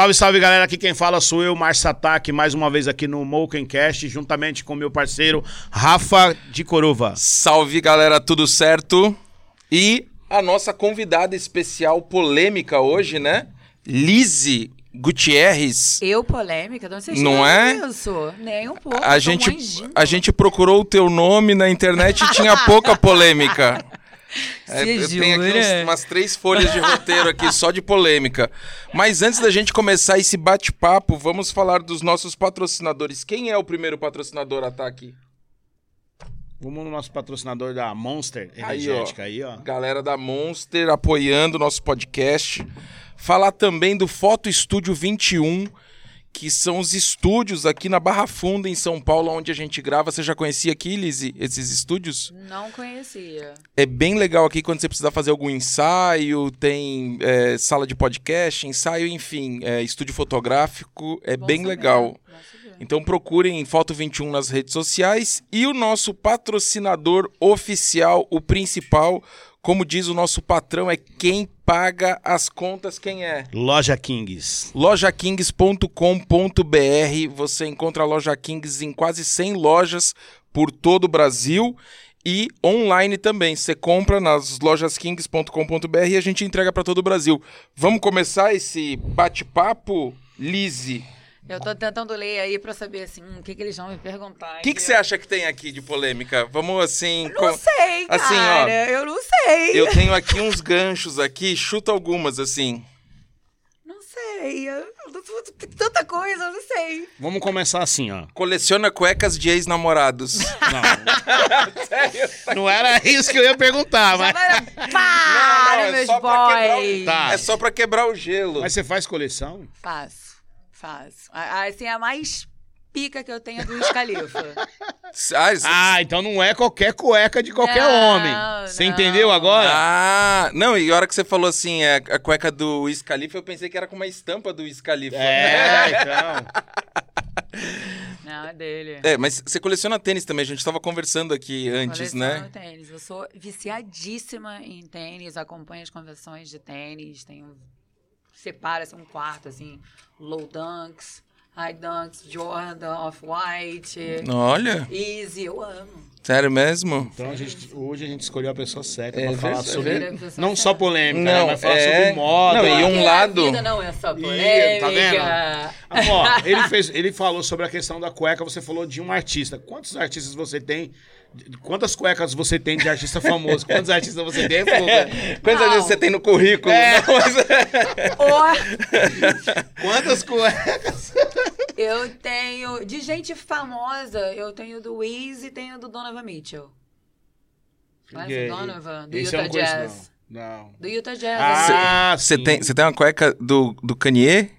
Salve, salve galera, aqui quem fala sou eu, Márcio Ataque, mais uma vez aqui no Mokencast, juntamente com meu parceiro Rafa de Coruva. Salve galera, tudo certo? E a nossa convidada especial polêmica hoje, né? Lizzie Gutierrez. Eu polêmica? Não sei Não é? isso. Nem um pouco. A sou gente, um a gente procurou o teu nome na internet e tinha pouca polêmica. É, eu tenho aqui uns- umas três folhas de roteiro aqui só de polêmica. Mas antes da gente começar esse bate-papo, vamos falar dos nossos patrocinadores. Quem é o primeiro patrocinador Ataque? Vamos no nosso patrocinador da Monster Aí, ó. Energética aí, ó. Galera da Monster apoiando o nosso podcast. Falar também do Foto Estúdio 21, que são os estúdios aqui na Barra Funda, em São Paulo, onde a gente grava. Você já conhecia aqui, Lizzy, esses estúdios? Não conhecia. É bem legal aqui quando você precisa fazer algum ensaio, tem é, sala de podcast, ensaio, enfim, é, estúdio fotográfico. É Bom bem saber, legal. Então procurem Foto 21 nas redes sociais e o nosso patrocinador oficial, o principal, como diz o nosso patrão, é quem paga as contas, quem é? Loja Kings. lojakings.com.br. Você encontra a Loja Kings em quase 100 lojas por todo o Brasil e online também. Você compra nas lojaskings.com.br e a gente entrega para todo o Brasil. Vamos começar esse bate-papo, Lizzie? Eu tô tentando ler aí pra saber, assim, hum, o que, que eles vão me perguntar. O que, que você acha que tem aqui de polêmica? Vamos assim. Não com- sei, Assim, ó, cara. eu não sei. Eu tenho aqui uns ganchos aqui, chuta algumas assim. Não sei. Eu, eu tanta coisa, eu não sei. Vamos começar assim, ó. Coleciona cuecas de ex-namorados. Não. Não era isso que eu ia perguntar, mas... Para, não, é meus quebrar o- boys. Tá. É só pra quebrar o gelo. Mas você faz coleção? Faço, faço. A- Assim, a mais pica que eu tenho é do Wiz Khalifa. Ah, Ah, então não é qualquer cueca de qualquer Não, homem. Você não. entendeu agora? Ah, não, e a hora que você falou assim, é, a cueca do Wiz Khalifa, eu pensei que era com uma estampa do Wiz Khalifa. É, então. Não, é dele. É, mas você coleciona tênis também, a gente tava conversando aqui antes, Coleciono né? tênis. Eu sou viciadíssima em tênis, acompanho as convenções de tênis, tenho separa assim, um quarto assim, low dunks, high dunks, Jordan, off-white, Olha, easy, eu amo. sério mesmo? Então a gente, hoje a gente escolheu a pessoa certa É pra falar sobre. É. Não só polêmica, Não, né? Mas falar é- sobre moda. Não, e um lado- A vida não é só Ih, polêmica. tá vendo? Ó, ele, fez, ele falou sobre a questão da cueca, você falou de um artista. Quantos artistas você tem? Quantas cuecas você tem de artista famoso? Quantos artistas você tem? Não. vezes você tem no currículo? É. Não, mas- Ó, Quantas cuecas? eu tenho, de gente famosa, eu tenho do Wiz e tenho do Donovan Mitchell. Conhece o Donovan? Do Esse Utah Jazz. Não. não. Do Utah Jazz. Ah, Você sim. tem, você tem uma cueca do, do Kanye?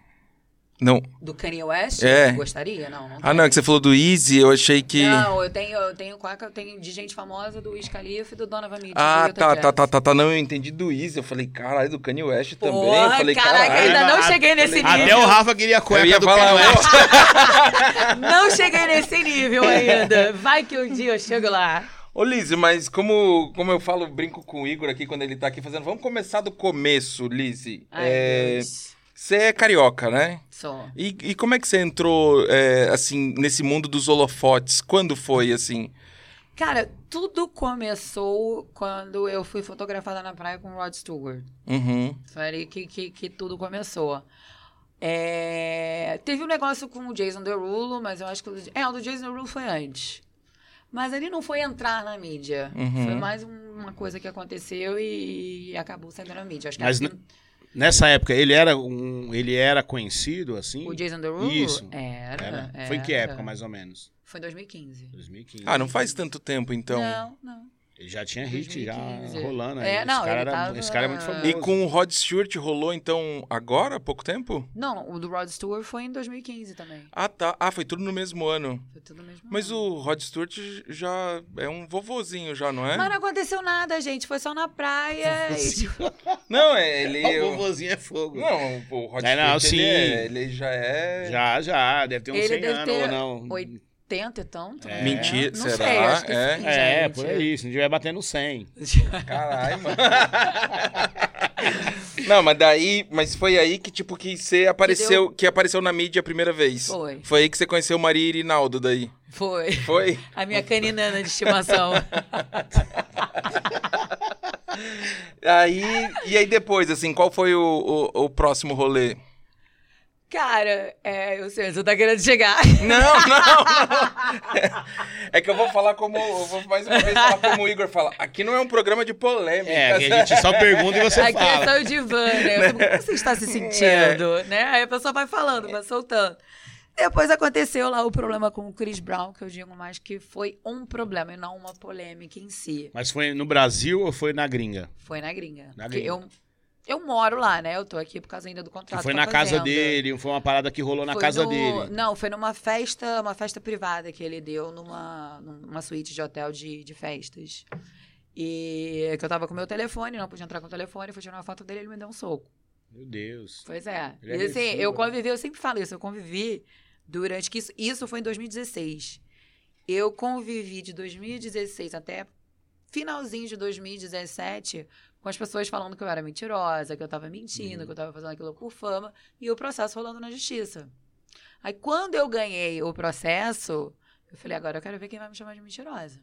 Não. Do Kanye West? É. Gostaria? Não, não Ah, não, é que você falou do Easy, eu achei que... Não, eu tenho, eu tenho cueca, eu tenho de gente famosa do Wiz Khalifa e do Donovan Mitchell. Ah, tá, tá, tá, tá, tá. Não, eu entendi do Easy. Eu falei, caralho, do Kanye West também. eu falei, caraca, caralho. ainda não cheguei nesse falei, nível. Até o Rafa queria a cueca Eu ia do falar, Kanye West. Não cheguei nesse nível ainda. Vai que um dia eu chego lá. Ô, Lizzy, mas como, como eu falo, brinco com o Igor aqui quando ele tá aqui fazendo. Vamos começar do começo, Lizzy. Ai, É, Deus. Você é carioca, né? Sou. E, e como é que você entrou, é, assim, nesse mundo dos holofotes? Quando foi, assim? Cara, tudo começou quando eu fui fotografada na praia com o Rod Stewart. Uhum. Foi ali que, que, que tudo começou. É, Teve um negócio com o Jason Derulo, mas eu acho que... o- É, o do Jason Derulo foi antes. Mas ele não foi entrar na mídia. Uhum. Foi mais um- uma coisa que aconteceu e acabou saindo na mídia. Acho que Mas a- n- Nessa época, ele era, um, ele era conhecido, assim? o Jason Derulo Isso. era, Era? Foi em que era. época, mais ou menos? Foi em 2015. 2015. Ah, não faz tanto tempo, então. Não, não. Ele já tinha hit, já 2015. rolando aí. É, esse, não, cara ele era- tava- esse cara é muito famoso. E com o Rod Stewart rolou, então, agora, há pouco tempo? Não, o do Rod Stewart foi em 2015 também. Ah, tá. Ah, foi tudo no mesmo ano. Foi tudo mesmo. Mas ano. o Rod Stewart já é um vovozinho já, não é? Mas não aconteceu nada, gente. Foi só na praia. e, tipo, Não, é ele... O vovozinho é fogo. Não, o Rod É, não, Stewart, sim. ele, é- ele já é... Já, já. Deve ter uns Ele 100 deve anos ter ou não. 80 e tanto. É. né? Mentira, não será? Sei, acho que É? sim, É, gente. por aí. Se não tiver batendo 100. Caralho, mano. Não, mas daí, mas foi aí que tipo que você apareceu, que, apareceu na mídia a primeira vez. Foi. Foi aí que você conheceu Maria Irinaldo daí. Foi. Foi? A minha caninana de estimação. aí, e aí depois, assim, qual foi o, o, o próximo rolê? Cara, é, eu sei, você tá querendo chegar. Não, não, não. É que eu vou falar como. Eu vou mais uma vez falar como o Igor fala. Aqui não é um programa de polêmica. É, aqui a gente só pergunta e você Aqui é fala. só o divã, né? Eu fico, Como você está se sentindo? Né? Aí a pessoa vai falando, vai soltando. Depois aconteceu lá o problema com o Chris Brown, que eu digo mais que foi um problema e não uma polêmica em si. Mas foi no Brasil ou foi na gringa? Foi na gringa. Na gringa. Eu, eu moro lá, né? Eu tô aqui por causa ainda do contrato. foi na casa dele, foi uma parada que rolou na Foi casa no- dele. Não, foi numa festa, uma festa privada que ele deu numa, numa suíte de hotel de, de festas. E que eu tava com meu telefone, não podia entrar com o telefone, fui tirar uma foto dele e ele me deu um soco. Meu Deus. Pois é. Ele é e assim, agressivo, eu né? convivi, eu sempre falo isso, eu convivi durante que isso, isso foi em 2016. Eu convivi de 2016 até finalzinho de 2017 com as pessoas falando que eu era mentirosa, que eu tava mentindo, Uhum. que eu tava fazendo aquilo por fama, e o processo rolando na justiça. Aí quando eu ganhei o processo, eu falei, agora eu quero ver quem vai me chamar de mentirosa.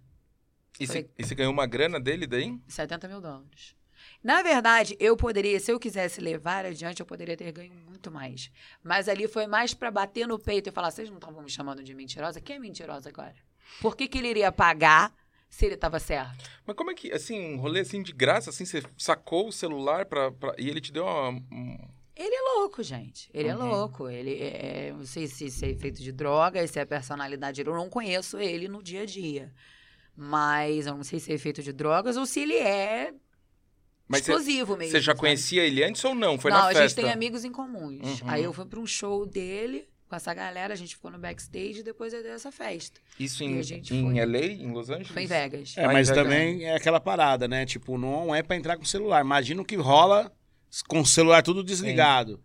E você, e você ganhou uma grana dele daí? 70 mil dólares. Na verdade, eu poderia, se eu quisesse levar adiante, eu poderia ter ganho muito mais. Mas ali foi mais pra bater no peito e falar: vocês não estavam me chamando de mentirosa? Quem é mentirosa agora? Por que, que ele iria pagar se ele estava certo? Mas como é que, assim, um rolê assim de graça, assim, você sacou o celular pra, pra- e ele te deu uma. um- Ele é louco, gente. Ele é Uhum. louco. Ele é, não sei se, é feito de drogas, se é personalidade. Eu não conheço ele no dia a dia. Mas eu não sei se é feito de drogas ou se ele é Mas você- explosivo mesmo. Você já sabe? conhecia ele antes ou não? Foi não, na a festa? gente tem amigos em comuns. Uhum. Aí eu fui pra um show dele com essa galera, a gente ficou no backstage e depois eu dei essa festa. Isso em, a gente em foi. LA, em Los Angeles? Foi em Vegas. É, mas é também é aquela parada, né? Tipo, não é pra entrar com o celular. Imagina o que rola com o celular tudo desligado.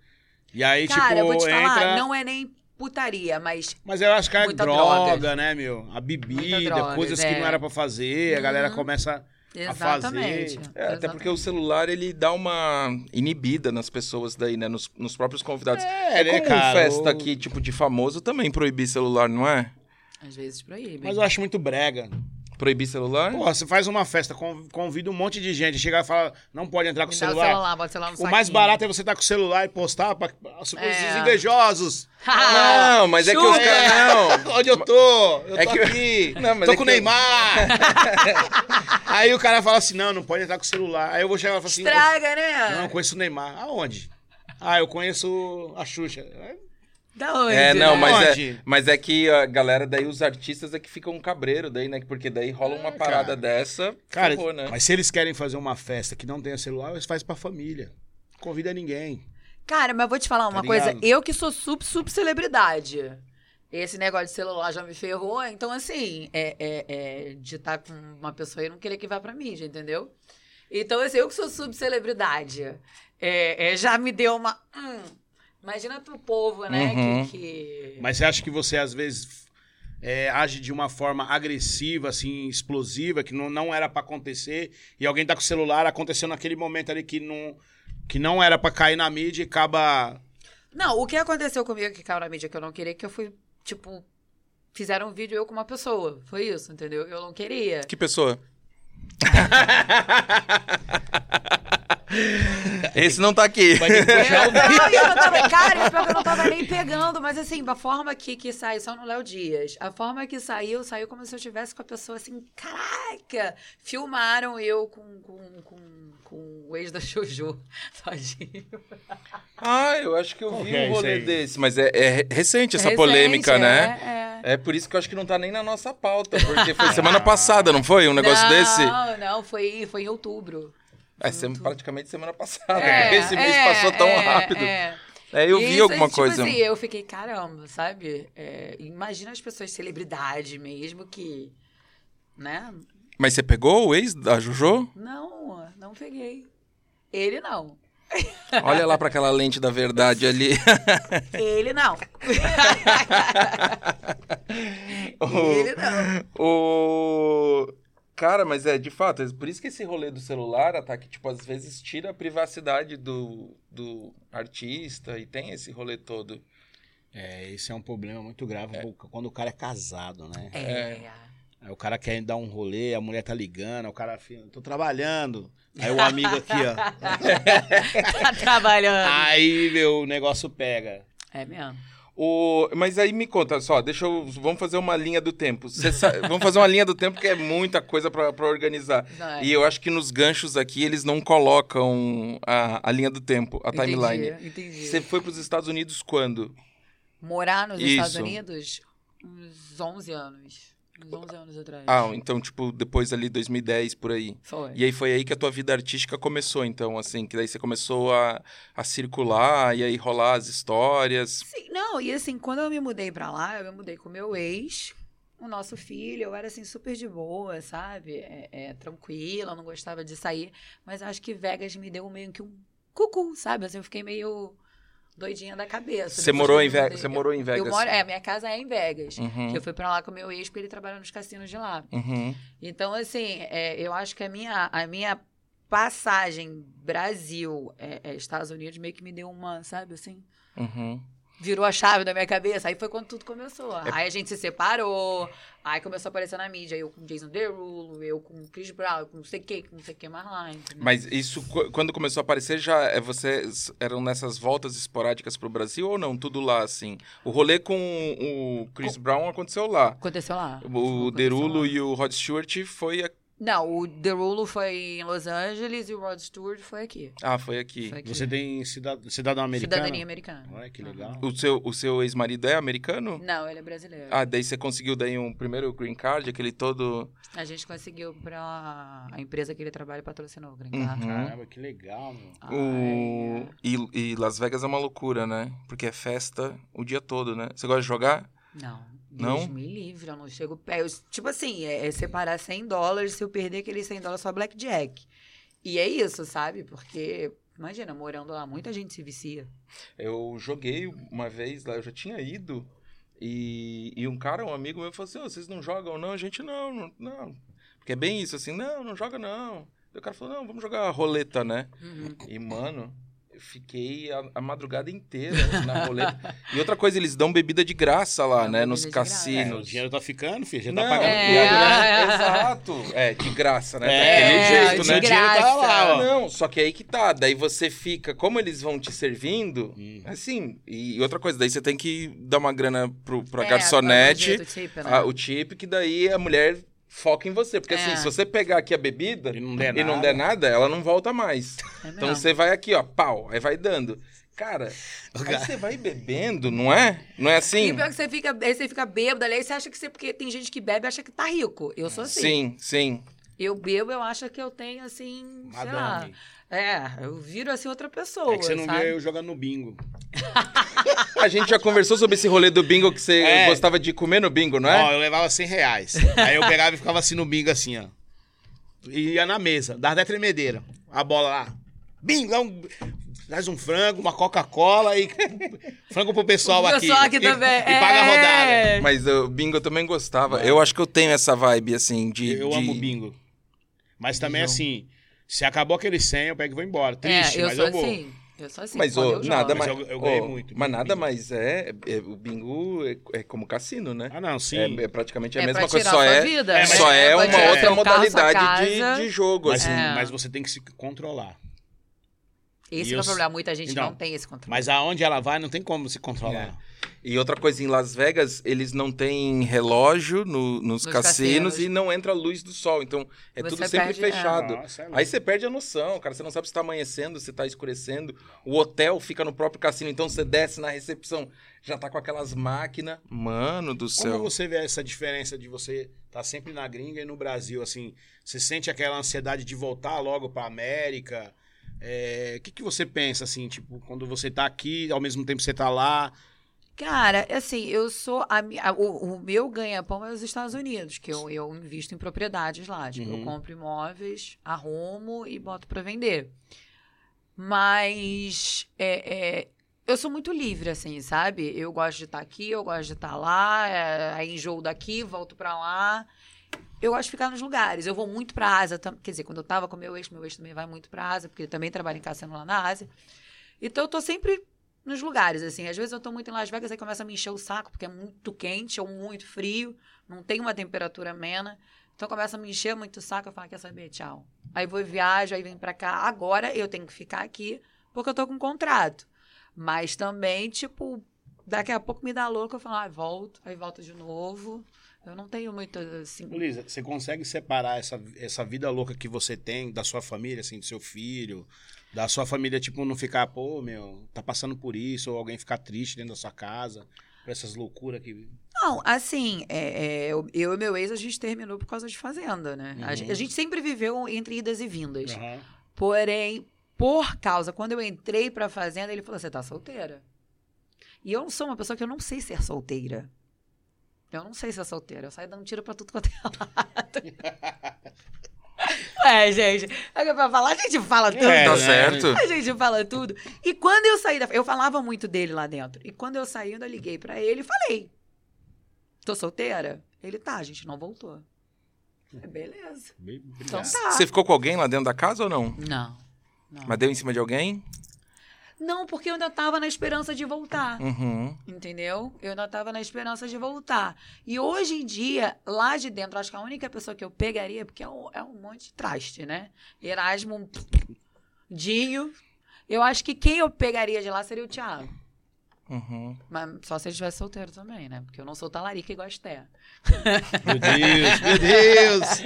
E aí, Cara, tipo, eu vou te falar, entra... não é nem putaria, mas Mas eu acho que é droga, droga. né, meu? A bebida, droga, coisas que é. não era pra fazer, a galera Uhum. começa... exatamente. fazer. É, até porque o celular, ele dá uma inibida nas pessoas daí, né? Nos, nos próprios convidados. É, É, né, cara? festa aqui, tipo, de famoso, também proibir celular, não é? Às vezes proíbe. Mas eu acho muito brega. Proibir celular? Porra, você faz uma festa, con- convida um monte de gente, chega e fala, não pode entrar com o celular. celular, bota o celular no O mais barato é você estar com o celular e postar pra os os É. invejosos. Não, mas é que os caras. Não. Onde eu tô? Eu É tô que- aqui. Não, mas tô é com o que eu- Neymar. Aí o cara fala assim, não, não pode entrar com o celular. Aí eu vou chegar e falar assim, Estraga, né? não, eu conheço o Neymar. Aonde? Ah, eu conheço a Xuxa. Da onde? É, não, né? mas Onde? é, mas é que a galera daí, os artistas é que ficam um cabreiro daí, né? Porque daí rola uma É, parada cara. dessa, Cara, né? mas se eles querem fazer uma festa que não tenha celular, eles fazem pra família. Não convida ninguém. Cara, mas vou te falar uma Tá coisa. Eu que sou sub, sub celebridade. Esse negócio de celular já me ferrou. Então, assim, é, é- é de estar com uma pessoa e não querer que vá pra mídia, entendeu? Então, assim, eu que sou sub celebridade, é, é, já me deu uma. hum, imagina pro povo, né? Uhum. Que, que- Mas você acha que você, às vezes, é, age de uma forma agressiva, assim, explosiva, que não, não era pra acontecer, e alguém tá com o celular, aconteceu naquele momento ali que não, que não era pra cair na mídia e acaba. Não, o que aconteceu comigo que caiu na mídia que eu não queria, que eu fui, tipo. Fizeram um vídeo eu com uma pessoa. Foi isso, entendeu? Eu não queria. Que pessoa? Esse não tá aqui. Vai ter que puxar o tava, cara, pior que eu não tava nem pegando, mas assim, a forma que, que saiu, só no Léo Dias, a forma que saiu, saiu como se eu estivesse com a pessoa assim, caraca! Filmaram eu com, com, com, com o ex da Jojo, tadinho. Ah, eu acho que eu Qual vi é um rolê desse, mas é, é recente essa Recente, polêmica, é, né? É. É por isso que eu acho que não tá nem na nossa pauta, porque foi semana passada, não foi? Um negócio não, desse? Não, não, foi, foi em outubro. É praticamente semana passada. É, Esse mês é, passou tão é, rápido. é. É, eu vi Isso, alguma tipo coisa. Assim, eu fiquei, caramba, sabe? É, imagina as pessoas celebridade mesmo que. Né? Mas você pegou o ex da Jojo? Não, não peguei. Ele não. Olha lá pra aquela lente da verdade ali. Ele não. Ele não. o... Cara, mas é, de fato, é por isso que esse rolê do celular, Ataque, tipo, às vezes tira a privacidade do, do artista e tem esse rolê todo. É, esse é um problema muito grave quando o cara é casado, né? É. Aí o cara quer dar um rolê, a mulher tá ligando, o cara fica, tô trabalhando. Aí o amigo aqui, ó. tá trabalhando. Aí, meu, o negócio pega. É mesmo. O, mas aí me conta só, deixa eu. Vamos fazer uma linha do tempo. Sa- vamos fazer uma linha do tempo que é muita coisa pra pra organizar. Vai. E eu acho que nos ganchos aqui eles não colocam a, a linha do tempo, a timeline. Entendi, entendi. Você foi pros Estados Unidos quando? Morar nos Isso. Estados Unidos uns 11 anos. Uns 11 anos atrás. Ah, então, tipo, depois ali 2010, por aí. Foi. E aí foi aí que a tua vida artística começou, então, assim, que daí você começou a, a circular e aí rolar as histórias. Sim, não, e assim, quando eu me mudei pra lá, eu me mudei com meu ex, o nosso filho, eu era assim, super de boa, sabe? É, é, tranquila, não gostava de sair, mas acho que Vegas me deu meio que um cucu, sabe? Assim, eu fiquei meio doidinha da cabeça. Você morou em Vegas? Você morou em Vegas? Eu moro, é, minha casa é em Vegas. Uhum, eu fui pra lá com meu ex, porque ele trabalha nos cassinos de lá. uhum. Então, assim, é, eu acho que a minha, a minha passagem Brasil, é, é, Estados Unidos, meio que me deu uma, sabe, assim, Uhum. Virou a chave da minha cabeça. Aí foi quando tudo começou. É Aí a gente se separou, aí começou a aparecer na mídia, eu com Jason Derulo, eu com Chris Brown, eu com não sei o que, com não sei o que mais lá. entendeu? Mas isso, qu- quando começou a aparecer, já é, vocês eram nessas voltas esporádicas pro Brasil ou não? Tudo lá, assim? O rolê com o Chris Brown aconteceu lá. Aconteceu lá. O Aconteceu Derulo lá. e o Rod Stewart foi... Não, o Derulo foi em Los Angeles e o Rod Stewart foi aqui. Ah, foi aqui. Foi aqui. Você tem cida- cidadão americano? Cidadania americana. Olha que Uhum. legal. O seu, o seu ex-marido é americano? Não, ele é brasileiro. Ah, daí você conseguiu daí um primeiro green card, aquele todo... A gente conseguiu pra a empresa que ele trabalha patrocinou o Green Uhum. Card. Caramba, que legal, meu. O... E, e Las Vegas é uma loucura, né? Porque é festa o dia todo, né? Você gosta de jogar? Não. Não? Deus me livre, eu não chego perto. Eu, tipo assim, é, é separar 100 dólares, se eu perder aqueles 100 dólares só blackjack. E é isso, sabe? Porque, imagina, morando lá, muita gente se vicia. Eu joguei uma vez lá, eu já tinha ido. E, e um cara, um amigo meu, falou assim: "Ô, vocês não jogam, não? A gente não, não, não. Porque é bem isso, assim, não, não joga, não. E o cara falou: não, vamos jogar roleta, né? Uhum. E, mano, fiquei a, a madrugada inteira na roleta. e outra coisa, eles dão bebida de graça lá, Dão né? Nos graça. É, o cassinos. dinheiro tá ficando, filho. Já Não, tá pagando é, né? é. Exato. É, de graça, né? É, jeito, de né? O dinheiro tá graça. lá, ó. Não, só que aí que tá. Daí você fica, como eles vão te servindo, Hum. assim, e outra coisa, daí você tem que dar uma grana pro, pra É, garçonete, jeito, tipo, né? a- o tip, que daí a mulher foca em você. Porque É. assim, se você pegar aqui a bebida E não der e não nada. der nada, ela não volta mais. É Então você vai aqui, ó, pau, aí vai dando. Cara, aí você vai bebendo, não é? Não é E assim? o pior é que você fica, aí você fica bêbado ali, aí você acha que você. Porque tem gente que bebe e acha que tá rico. Eu sou assim. Sim, sim. Eu bebo, eu acho que eu tenho, assim, sei lá. É, eu viro assim outra pessoa. É que você não sabe? viu eu jogando no bingo. A gente já conversou sobre esse rolê do bingo que você É. gostava de comer no bingo, não Ó, é? eu levava 100 reais. Aí eu pegava e ficava assim no bingo, assim, ó. E ia na mesa, dava até tremedeira. A bola lá. Bingo, dá um, traz um frango, uma Coca-Cola e frango pro pessoal O aqui. pessoal aqui E- também. E, paga a rodada. É. Mas o bingo eu também gostava. É. Eu acho que eu tenho essa vibe, assim, de. Eu de- amo bingo. Mas também, Jogo. assim, se acabou aquele 100, eu pego e vou embora. Triste, é, eu mas sou eu vou. assim. Eu sou assim. Mas ô, nada Mas mais. eu- eu ganhei ô, muito, Mas nada bingo. mais é, é- O bingo é, é como cassino, né? Ah, não, sim. É, é praticamente a É mesma pra coisa, tirar só é, vida, só É, é uma outra modalidade casa. de, de jogo. mas, assim. É. mas você tem que se controlar. Esse E é o problema. Muita gente Então, não tem esse controle. Mas aonde ela vai, não tem como se controlar. E outra coisa, em Las Vegas, eles não têm relógio no- nos, Nos cassinos, cassinos. e não entra a luz do sol. Então, é Você tudo sempre perde- é. fechado. Nossa, é. Aí você perde a noção, cara. Você não sabe se tá amanhecendo, se tá escurecendo. O hotel fica no próprio cassino, então você desce na recepção, já tá com aquelas máquinas. Mano do Como céu. você vê essa diferença de você estar sempre na gringa e no Brasil? Assim, você sente aquela ansiedade de voltar logo pra América? É, O que, que você pensa, assim, tipo, quando você tá aqui, ao mesmo tempo você tá lá? Cara, assim, eu sou. a a- o, o meu ganha-pão é os Estados Unidos, que eu, eu invisto em propriedades lá. Tipo, Uhum. eu compro imóveis, arrumo e boto pra vender. Mas é, é, eu sou muito livre, assim, sabe? Eu gosto de estar aqui, eu gosto de estar lá, é, aí enjoo daqui, volto pra lá. eu gosto de ficar nos lugares. Eu vou muito pra Ásia. Quer dizer, quando eu tava com meu ex, meu ex também vai muito pra Ásia, porque ele também trabalha em cassino lá na Ásia. Então eu tô sempre nos lugares, assim. Às vezes eu tô muito em Las Vegas, aí começa a me encher o saco, porque é muito quente ou muito frio, não tem uma temperatura amena. Então começa a me encher muito o saco, eu falo, quer saber, tchau. Aí vou e viajo, aí vem pra cá. Agora eu tenho que ficar aqui, porque eu tô com um contrato. Mas também, tipo, daqui a pouco me dá louco, eu falo, ah, volto, aí volto de novo. Eu não tenho muito, assim... Lisa, você consegue separar essa, essa vida louca que você tem da sua família, assim, do seu filho, da sua família, tipo, não ficar, pô, meu, tá passando por isso, ou alguém ficar triste dentro da sua casa, por essas loucuras que. Não, assim, é, é, eu, e meu ex, a gente terminou por causa de fazenda, né? A, Uhum. gente, a gente sempre viveu entre idas e vindas. Aham. Porém, por causa, quando eu entrei pra fazenda, ele falou: você tá solteira? E eu não sou uma pessoa que eu não sei ser solteira. Eu não sei ser solteira. Eu saio dando tiro pra tudo quanto é lado. é, gente. É pra falar, a gente fala tudo. É, Tá né? certo. A gente fala tudo. E quando eu saí da. Eu falava muito dele lá dentro. E quando eu saí, eu ainda liguei pra ele e falei: Tô solteira? Ele tá, a gente não voltou. É, Beleza. Bem, Então tá. Você ficou com alguém lá dentro da casa ou não? Não. Não. Mas deu em cima de alguém? Não, porque eu ainda tava na esperança de voltar. Uhum. Entendeu? Eu ainda tava na esperança de voltar. E hoje em dia, lá de dentro, acho que a única pessoa que eu pegaria, porque é um, é um monte de traste, né? Erasmo, Dinho. Eu acho que quem eu pegaria de lá seria o Thiago. Uhum. Mas só se ele estivesse solteiro também, né? Porque eu não sou talarica igual a Esté. Meu Deus, meu Deus!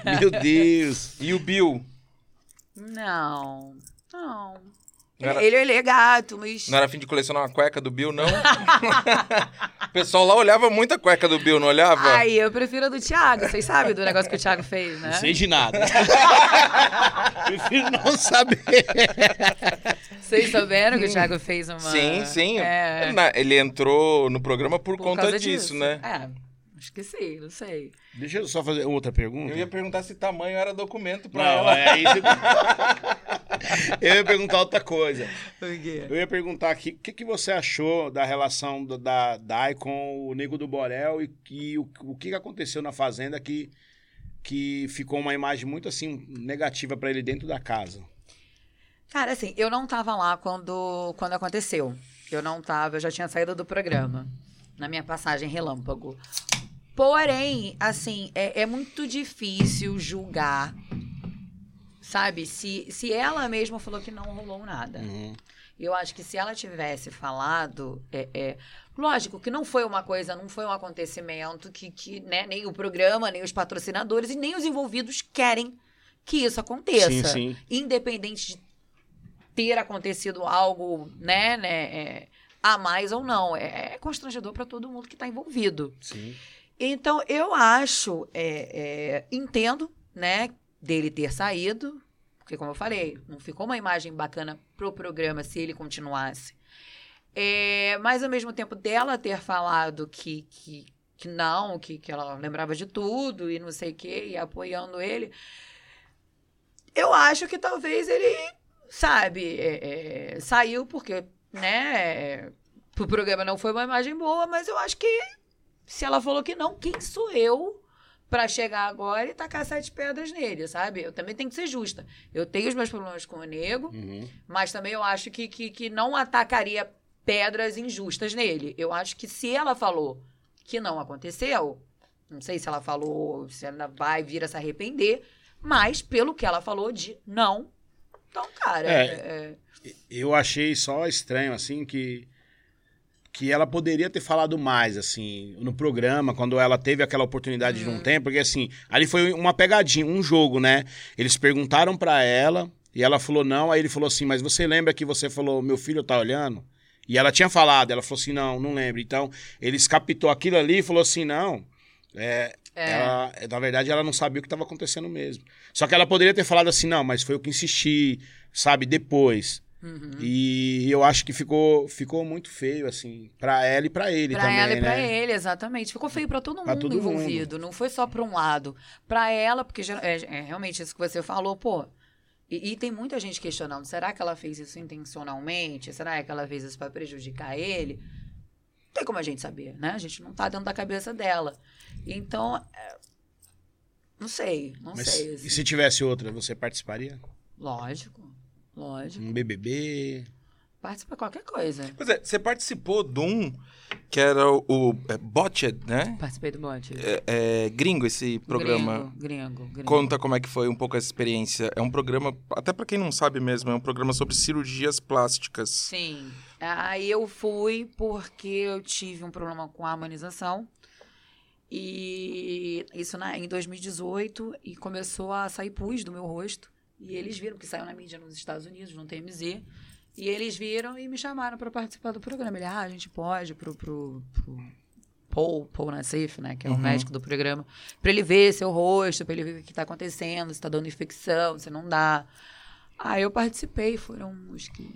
meu Deus! E o Bill? Não, não. Não era- Ele, ele é gato, mas... Não era fim de colecionar uma cueca do Bill, não? o pessoal lá olhava muito a cueca do Bill, não olhava? Ai, eu prefiro a do Thiago. Vocês sabem do negócio que o Thiago fez, né? Não sei de nada. Prefiro não saber. Vocês souberam que o Thiago fez uma... Sim, sim. É, Ele entrou no programa por, por conta disso, disso, né? É, sim, não sei. Deixa eu só fazer outra pergunta. Eu ia perguntar se tamanho era documento pra Não, ela. é isso. eu ia perguntar outra coisa. Por quê? Eu ia perguntar aqui, o que, que você achou da relação do- da Dai com o Nego do Borel e, que o, o que aconteceu na Fazenda que, que ficou uma imagem muito, assim, negativa pra ele dentro da casa? Cara, assim, eu não tava lá quando, quando aconteceu. Eu não tava, eu já tinha saído do programa. Na minha passagem relâmpago. Porém, assim, é, é muito difícil julgar. Sabe? Se, se ela mesma falou que não rolou nada. Uhum. Eu acho que se ela tivesse falado, é, é, lógico que não foi uma coisa, não foi um acontecimento que, que né, nem o programa, nem os patrocinadores e nem os envolvidos querem que isso aconteça. Sim, sim. Independente de ter acontecido algo, né, né, é, a mais ou não, é, é constrangedor para todo mundo que está envolvido. Sim. Então, eu acho, é, é, entendo, né, dele ter saído, porque, como eu falei, não ficou uma imagem bacana pro programa se ele continuasse. É, mas, ao mesmo tempo, dela ter falado que, que, que não, que, que ela lembrava de tudo e não sei o quê, e apoiando ele, eu acho que talvez ele, sabe, é, é, saiu porque, né, pro programa não foi uma imagem boa, mas eu acho que se ela falou que não, quem sou eu pra chegar agora e tacar sete pedras nele, sabe? Eu também tenho que ser justa. Eu tenho os meus problemas com o nego, Uhum. mas também eu acho que, que, que não atacaria pedras injustas nele. Eu acho que se ela falou que não aconteceu, não sei se ela falou, se ela vai vir a se arrepender, mas pelo que ela falou de não, então, cara, É. é- Eu achei só estranho, assim, que, que ela poderia ter falado mais, assim, no programa, quando ela teve aquela oportunidade de um tempo, porque, assim, ali foi uma pegadinha, um jogo, né? Eles perguntaram pra ela e ela falou não, aí ele falou assim, mas você lembra que você falou, meu filho tá olhando? E ela tinha falado, ela falou assim, não, não lembro. Então, eles captou aquilo ali e falou assim, não, é, É. ela, na verdade, ela não sabia o que estava acontecendo mesmo. Só que ela poderia ter falado assim, não, mas foi eu que insisti, sabe, depois. Uhum. E eu acho que ficou, ficou muito feio, assim, pra ela e pra ele Pra também, ela e pra né? ele, exatamente. Ficou feio pra todo Pra mundo todo mundo. envolvido. Não foi só pra um lado. Pra ela, porque é, é realmente isso que você falou, pô. E, e tem muita gente questionando: será que ela fez isso intencionalmente? Será que ela fez isso pra prejudicar ele? tem como a gente saber, né? A gente não tá dentro da cabeça dela. Então, é, não sei, não Mas sei. e assim. se tivesse outra, você participaria? Lógico, lógico. Um BBB? Participa qualquer coisa. Pois é, você participou de um que era o, o é, Botched, né? Participei do bote. É, é gringo esse programa. Gringo, gringo, gringo. Conta como é que foi um pouco essa experiência. É um programa, até pra quem não sabe mesmo, é um programa sobre cirurgias plásticas. Sim. Aí eu fui porque eu tive um problema com a harmonização. E isso na, em 2018 e começou a sair pus do meu rosto. E eles viram que saiu na mídia nos Estados Unidos, no TMZ. E eles viram e me chamaram para participar do programa. Ele, ah, a gente pode pro, pro, pro Paul, Paul Nassif, né, que é o Uhum. médico do programa, para ele ver seu rosto, para ele ver o que está acontecendo, se está dando infecção, se não dá. Aí eu participei, foram acho que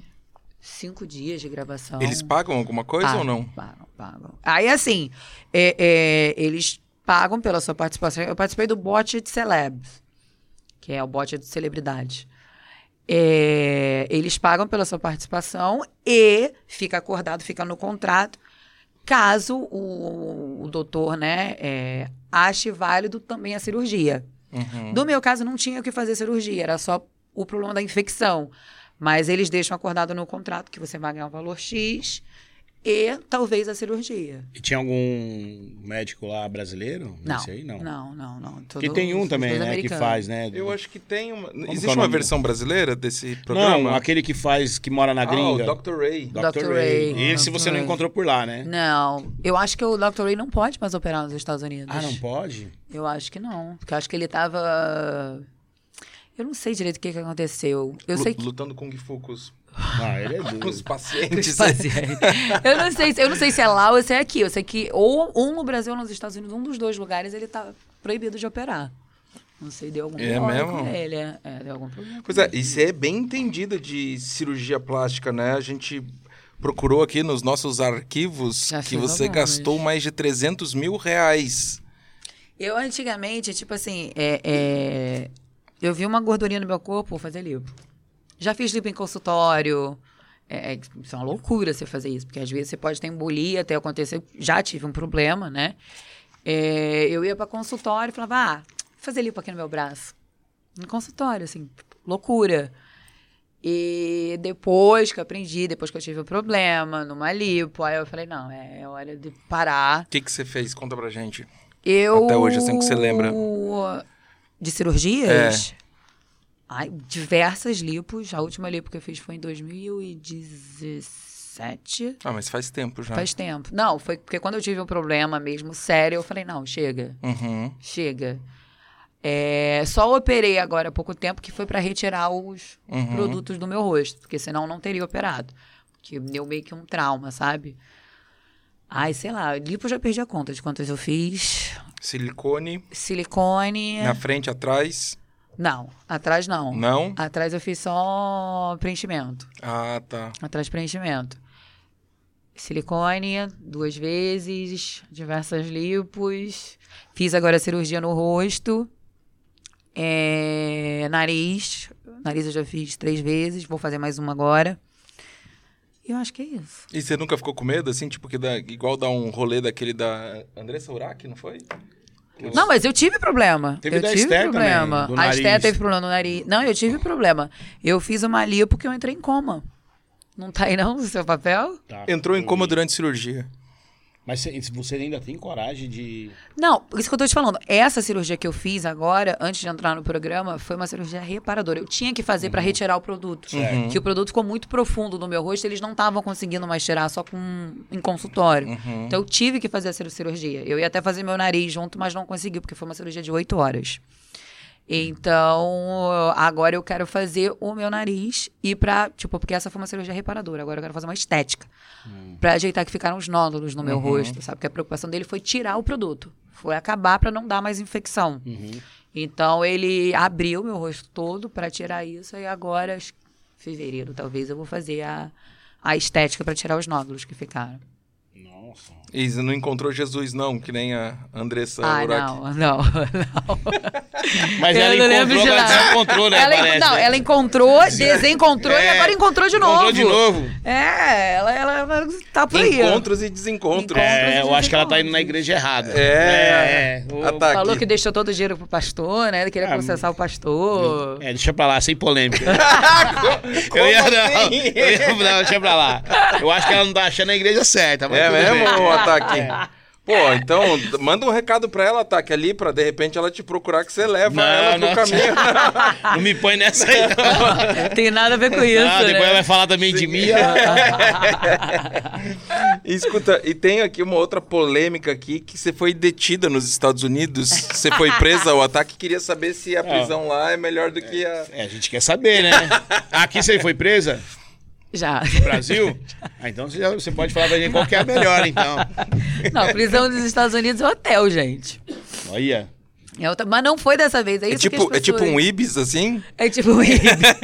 cinco dias de gravação. Eles pagam alguma coisa Pagam, ou não? Pagam, pagam. Aí, assim, é, é, eles pagam pela sua participação. Eu participei do bote de celebs, que é o bote de celebridade. É, eles pagam pela sua participação e fica acordado, fica no contrato, caso o, o doutor né, é, ache válido também a cirurgia. Uhum. No meu caso, não tinha o que fazer cirurgia, era só o problema da infecção. Mas eles deixam acordado no contrato que você vai ganhar um valor X e talvez a cirurgia. E tinha algum médico lá brasileiro? Não, aí, não. não, não, não. Todo- tem um os também, né, que faz, né? Eu acho que tem uma. que é Existe o uma nome? versão brasileira desse programa? Não, aquele que faz, que mora na Ah, gringa. o Dr. Ray. Dr. Dr. Ray. Ray. Esse você não Ray. encontrou por lá, né? Não, eu acho que o Dr. Ray não pode mais operar nos Estados Unidos. Ah, não pode? Eu acho que não. Porque eu acho que ele tava. Eu não sei direito o que, que aconteceu. Eu Lu- sei que. Lutando Kung Fu com os, Ah, ele é com duro. os pacientes. Paciente. eu, não sei, se- eu não sei se é lá ou se é aqui. Eu sei que ou um no Brasil ou nos Estados Unidos, um dos dois lugares, ele tá proibido de operar. Não sei, deu algum É problema mesmo? com ele. É, é, deu algum problema. Pois é, você é bem entendida de cirurgia plástica, né? A gente procurou aqui nos nossos arquivos Já que você algumas. gastou mais de 300 mil reais. Eu antigamente, tipo assim, é, é, eu vi uma gordurinha no meu corpo, vou fazer lipo. Já fiz lipo em consultório. É, é, isso é uma loucura você fazer isso, porque às vezes você pode ter embolia, até acontecer. Já tive um problema, né? É, eu ia para consultório e falava, ah, vou fazer lipo aqui no meu braço. No consultório, assim, loucura. E depois que eu aprendi, depois que eu tive o problema, numa lipo, aí eu falei, não, é hora de parar. O que, que você fez? Conta pra gente. Eu... Até hoje, assim, que você lembra. De cirurgias? Ai, diversas lipos. A última lipo que eu fiz foi em 2017. Ah, mas faz tempo já. Faz tempo. Não, foi porque quando eu tive um problema mesmo sério, eu falei, não, chega, Uhum. chega. É, só operei agora há pouco tempo que foi para retirar os Uhum. produtos do meu rosto, porque senão eu não teria operado. Que deu meio que um trauma, sabe? Ai, sei lá, lipo eu já perdi a conta de quantas eu fiz. Silicone Silicone. na frente, atrás. Não, atrás não. Não? Atrás eu fiz só preenchimento. Ah, tá. Atrás preenchimento. Silicone duas vezes, diversas lipos. Fiz agora a cirurgia no rosto. É, nariz. Nariz eu já fiz três vezes, vou fazer mais uma agora. E eu acho que é isso. E você nunca ficou com medo, assim, tipo, que dá, igual dar um rolê daquele da Andressa Urach, não foi? Não, mas eu tive problema. Teve eu da tive Esther problema. também, do a. Esté teve problema no nariz. Não, eu tive problema. Eu fiz uma lipo porque eu entrei em coma. Não tá aí não no seu papel? Tá. Entrou em coma durante a cirurgia. Mas você- você ainda tem coragem de. Não, isso que eu tô te falando. Essa cirurgia que eu fiz agora, antes de entrar no programa, foi uma cirurgia reparadora. Eu tinha que fazer pra retirar o produto. Certo. Que o produto ficou muito profundo no meu rosto, eles não estavam conseguindo mais tirar só com em consultório. Uhum. Então eu tive que fazer a cir- cirurgia. Eu ia até fazer meu nariz junto, mas não consegui, porque foi uma cirurgia de oito horas. Então, agora eu quero fazer o meu nariz e pra. Tipo, porque essa foi uma cirurgia reparadora. Agora eu quero fazer uma estética. Pra ajeitar que ficaram os nódulos no meu rosto, sabe? Porque a preocupação dele foi tirar o produto. Foi acabar pra não dar mais infecção. Uhum. Então, ele abriu meu rosto todo pra tirar isso. E agora, acho que fevereiro, talvez, eu vou fazer a, a estética pra tirar os nódulos que ficaram. Não. Nossa. E não encontrou Jesus, não, que nem a Andressa Ah, Urach. não, não, não. Mas Eu ela não encontrou, de nada. desencontrou, né? Ela, parece, não, né? ela encontrou, desencontrou e É, agora encontrou de novo. Encontrou de novo. É, ela, ela, ela tá por aí. Encontros e desencontros. É, eu acho que ela tá indo na igreja errada. É. É, o- Ataque. Falou que deixou todo o dinheiro pro pastor, né? Ele queria Ah, processar o pastor. É, deixa pra lá, sem polêmica. eu ia, não, assim? eu ia, não, deixa pra lá. Eu acho que ela não tá achando a igreja certa. mas É mesmo. O ataque? Pô, então, manda um recado pra ela, ataque ali, pra de repente ela te procurar que você leva Não, ela pro não. caminho. Não me põe nessa aí, não. Tem nada a ver com isso, Ah, depois né? ela vai falar também de mim. E escuta, e tem aqui uma outra polêmica aqui, que você foi detida nos Estados Unidos, você foi presa ao ataque, queria saber se a prisão lá é melhor do que a... É, a gente quer saber, né? Aqui você foi presa? Já. No Brasil? Ah, então você, já- você pode falar pra gente qual que é a melhor, então. Não, prisão dos Estados Unidos é hotel, gente. Olha. É outra- Mas não foi dessa vez. É, É isso tipo, que as é tipo pessoas- um Ibis, assim? É tipo um Ibis.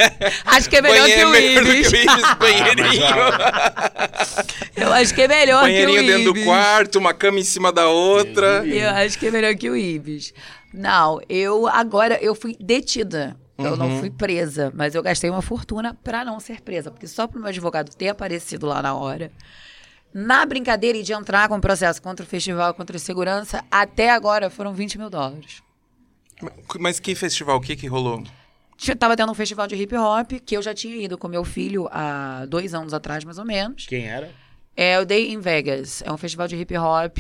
Acho que é melhor que o Banheiro- melhor do Ibis. que o Ibis, banheirinho. Eu acho que é melhor que o banheirinho Ibis. dentro do quarto, uma cama em cima da outra. Eu acho que é melhor que o Ibis. Não, eu agora eu fui detida. Eu Uhum. não fui presa, mas eu gastei uma fortuna pra não ser presa, porque só pro meu advogado ter aparecido lá na hora. Na brincadeira e de entrar com processo contra o festival, contra a segurança, até agora foram 20 mil dólares. Mas que festival, o que que rolou? Tava tendo um festival de hip hop que eu já tinha ido com meu filho há dois anos atrás, mais ou menos. Quem era? É o Day in Vegas. É um festival de hip hop.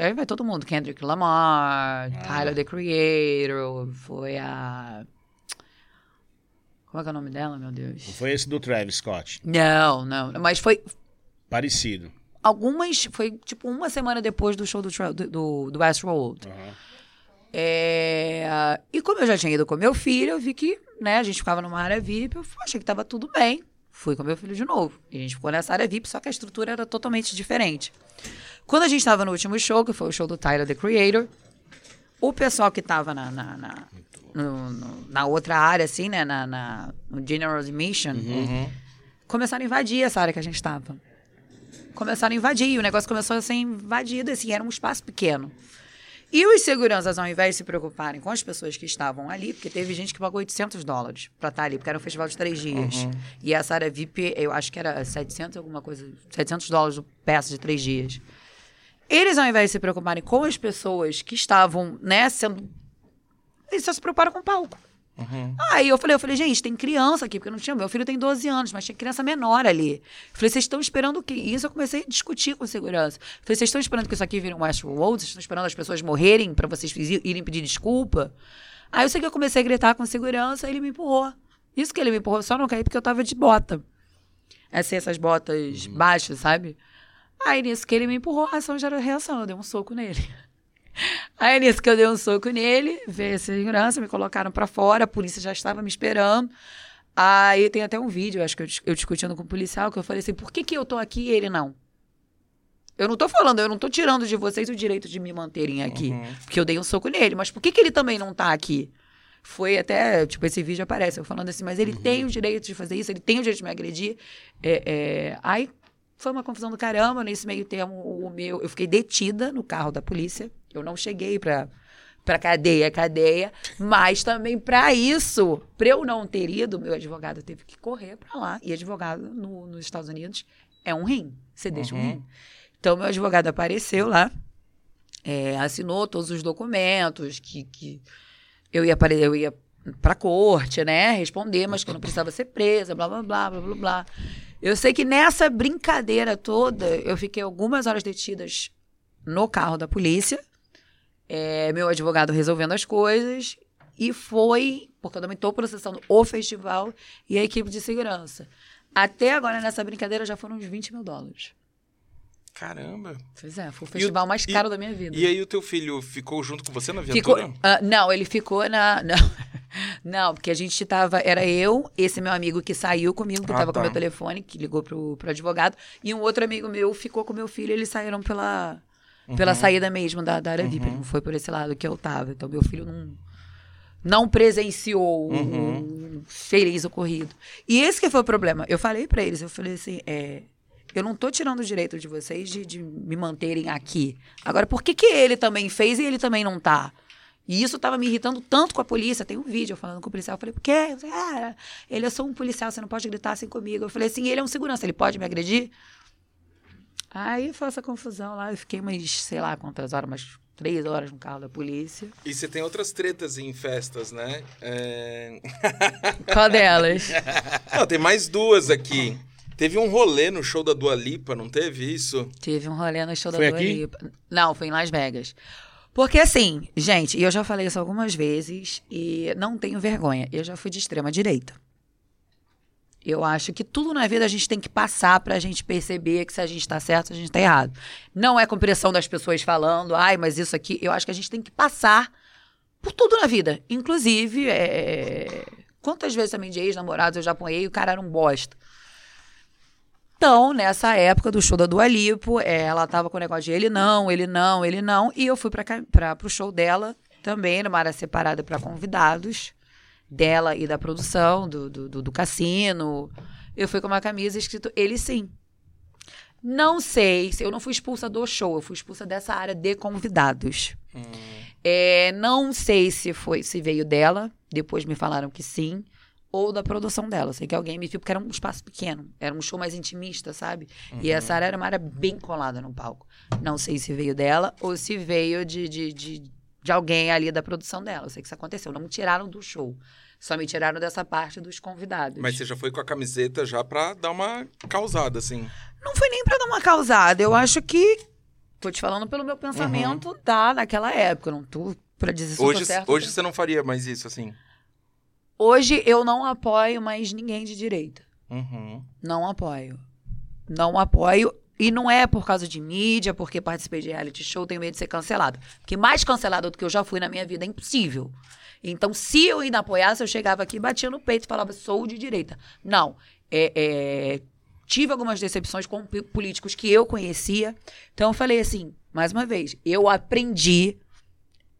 Aí vai todo mundo. Kendrick Lamar, Tyler the Creator. Foi a. Como é que é o nome dela, meu Deus? Foi esse do Travis Scott. Não, não. Mas foi. Parecido. Algumas. Foi tipo uma semana depois do show do, do, do, Westworld. Aham. É, E como eu já tinha ido com meu filho, eu vi que, né, a gente ficava numa área VIP, eu achei que tava tudo bem. Fui com meu filho de novo. E a gente ficou nessa área VIP, só que a estrutura era totalmente diferente. Quando a gente tava no último show, que foi o show do Tyler, The Creator, o pessoal que tava na, na, na, no- no- na outra área, assim, né, na, na- no General Admission, começaram a invadir essa área que a gente tava. Começaram a invadir, o negócio começou a ser invadido, assim, era um espaço pequeno. E os seguranças, ao invés de se preocuparem com as pessoas que estavam ali, porque teve gente que pagou 800 dólares pra estar ali, porque era um festival de três dias. E essa área VIP, eu acho que era 700 alguma coisa, 700 dólares peça de três dias. Eles, ao invés de se preocuparem com as pessoas que estavam, né, sendo... Eles só se preocuparam com o palco. Aí eu falei, eu falei, gente, tem criança aqui, porque não tinha. Meu filho tem 12 anos, mas tinha criança menor ali. Eu falei, vocês estão esperando o quê? E isso eu comecei a discutir com segurança. Eu falei, vocês estão esperando que isso aqui vire um Westworld? Vocês estão esperando as pessoas morrerem pra vocês irem pedir desculpa? Aí eu sei que eu comecei a gritar com segurança, ele me empurrou. Isso que ele me empurrou, só não caí porque eu tava de bota. Assim, essas botas baixas, sabe? Aí nisso que ele me empurrou, a ação já era reação, eu dei um soco nele. Aí nisso que eu dei um soco nele, veio a segurança, me colocaram pra fora, a polícia já estava me esperando. Aí tem até um vídeo, acho que eu, eu discutindo com o policial, que eu falei assim, por que, que eu tô aqui e ele não? Eu não tô falando, eu não tô tirando de vocês o direito de me manterem aqui. Porque eu dei um soco nele, mas por que, que ele também não tá aqui? Foi até, tipo, esse vídeo aparece, eu falando assim, mas ele tem o direito de fazer isso, ele tem o direito de me agredir. É, é, Aí foi uma confusão do caramba, nesse meio termo, o meu, eu fiquei detida no carro da polícia, eu não cheguei pra, pra cadeia, cadeia, mas também pra isso, pra eu não ter ido, meu advogado teve que correr pra lá, e advogado no- nos Estados Unidos é um rim, você deixa um rim. Então, meu advogado apareceu lá, é, assinou todos os documentos que, que eu ia apare- eu ia para corte, né, responder, mas que eu não precisava ser presa, blá blá blá blá blá blá. Eu sei que nessa brincadeira toda, eu fiquei algumas horas detidas no carro da polícia. é, meu advogado resolvendo as coisas e foi porque eu também estou processando o festival e a equipe de segurança. Até agora nessa brincadeira já foram uns 20 mil dólares. Caramba. Pois é, foi o festival mais e- caro da minha vida. E aí o teu filho ficou junto com você na Ficou, viatura? ah, não, ele ficou na. Não, não, porque a gente tava. Era eu, esse meu amigo que saiu comigo, que Ah, tava tá. com meu telefone, que ligou pro, pro advogado, e um outro amigo meu ficou com meu filho, eles saíram pela, pela Uhum. saída mesmo da, da área VIP. Não foi por esse lado que eu tava. Então, meu filho não. Não presenciou Uhum. um feliz ocorrido. E esse que foi o problema. Eu falei pra eles, eu falei assim, é, Eu não tô tirando o direito de vocês de, de me manterem aqui. Agora, por que, que ele também fez e ele também não tá? E isso tava me irritando tanto com a polícia. Tem um vídeo falando com o policial. Eu falei, por quê? Eu falei, ah, ele é só um policial, você não pode gritar assim comigo. Eu falei assim, ele é um segurança, ele pode me agredir? Aí foi essa confusão lá. Eu fiquei umas, sei lá quantas horas, umas três horas no carro da polícia. E você tem outras tretas em festas, né? É... Qual delas? Não, tem mais duas aqui. Teve um rolê no show da Dua Lipa, não teve isso? Teve um rolê no show Foi da Dua aqui? Lipa. Não, foi em Las Vegas. Porque assim, gente, e eu já falei isso algumas vezes e não tenho vergonha. Eu já fui de extrema direita. Eu acho que tudo na vida a gente tem que passar pra gente perceber que se a gente tá certo, a gente tá errado. Não é com pressão das pessoas falando, ai, mas isso aqui. Eu acho que a gente tem que passar por tudo na vida. Inclusive, é... quantas vezes também de ex-namorados eu já apanhei e o cara era um bosta. Então, nessa época do show da Dua Lipo, é, ela tava com o negócio de ele não, ele não, ele não. E eu fui pra, pro show dela também, numa área separada para convidados, dela e da produção, do, do, do, do cassino. Eu fui com uma camisa escrito ele sim. Não sei, se eu não fui expulsa do show, eu fui expulsa dessa área de convidados. É, não sei se foi, se veio dela, depois me falaram que sim, ou da produção dela. Sei que alguém me viu, porque era um espaço pequeno, era um show mais intimista, sabe? E essa área era uma área bem colada no palco. Não sei se veio dela ou se veio de, de, de, de alguém ali da produção dela. Eu sei que isso aconteceu. Não me tiraram do show. Só me tiraram dessa parte dos convidados. Mas você já foi com a camiseta já pra dar uma causada, assim. Não foi nem pra dar uma causada. Eu acho que. Tô te falando pelo meu pensamento da, naquela época. Eu não tô pra dizer se Hoje, certo. hoje você não faria mais isso, assim. Hoje eu não apoio mais ninguém de direita. Uhum. Não apoio. Não apoio. E não é por causa de mídia, porque participei de reality show, tenho medo de ser cancelado. Porque mais cancelado do que eu já fui na minha vida é impossível. Então, se eu ainda apoiasse, eu chegava aqui, batia no peito e falava, sou de direita. Não. É, é, tive algumas decepções com políticos que eu conhecia. Então, eu falei assim, mais uma vez, eu aprendi,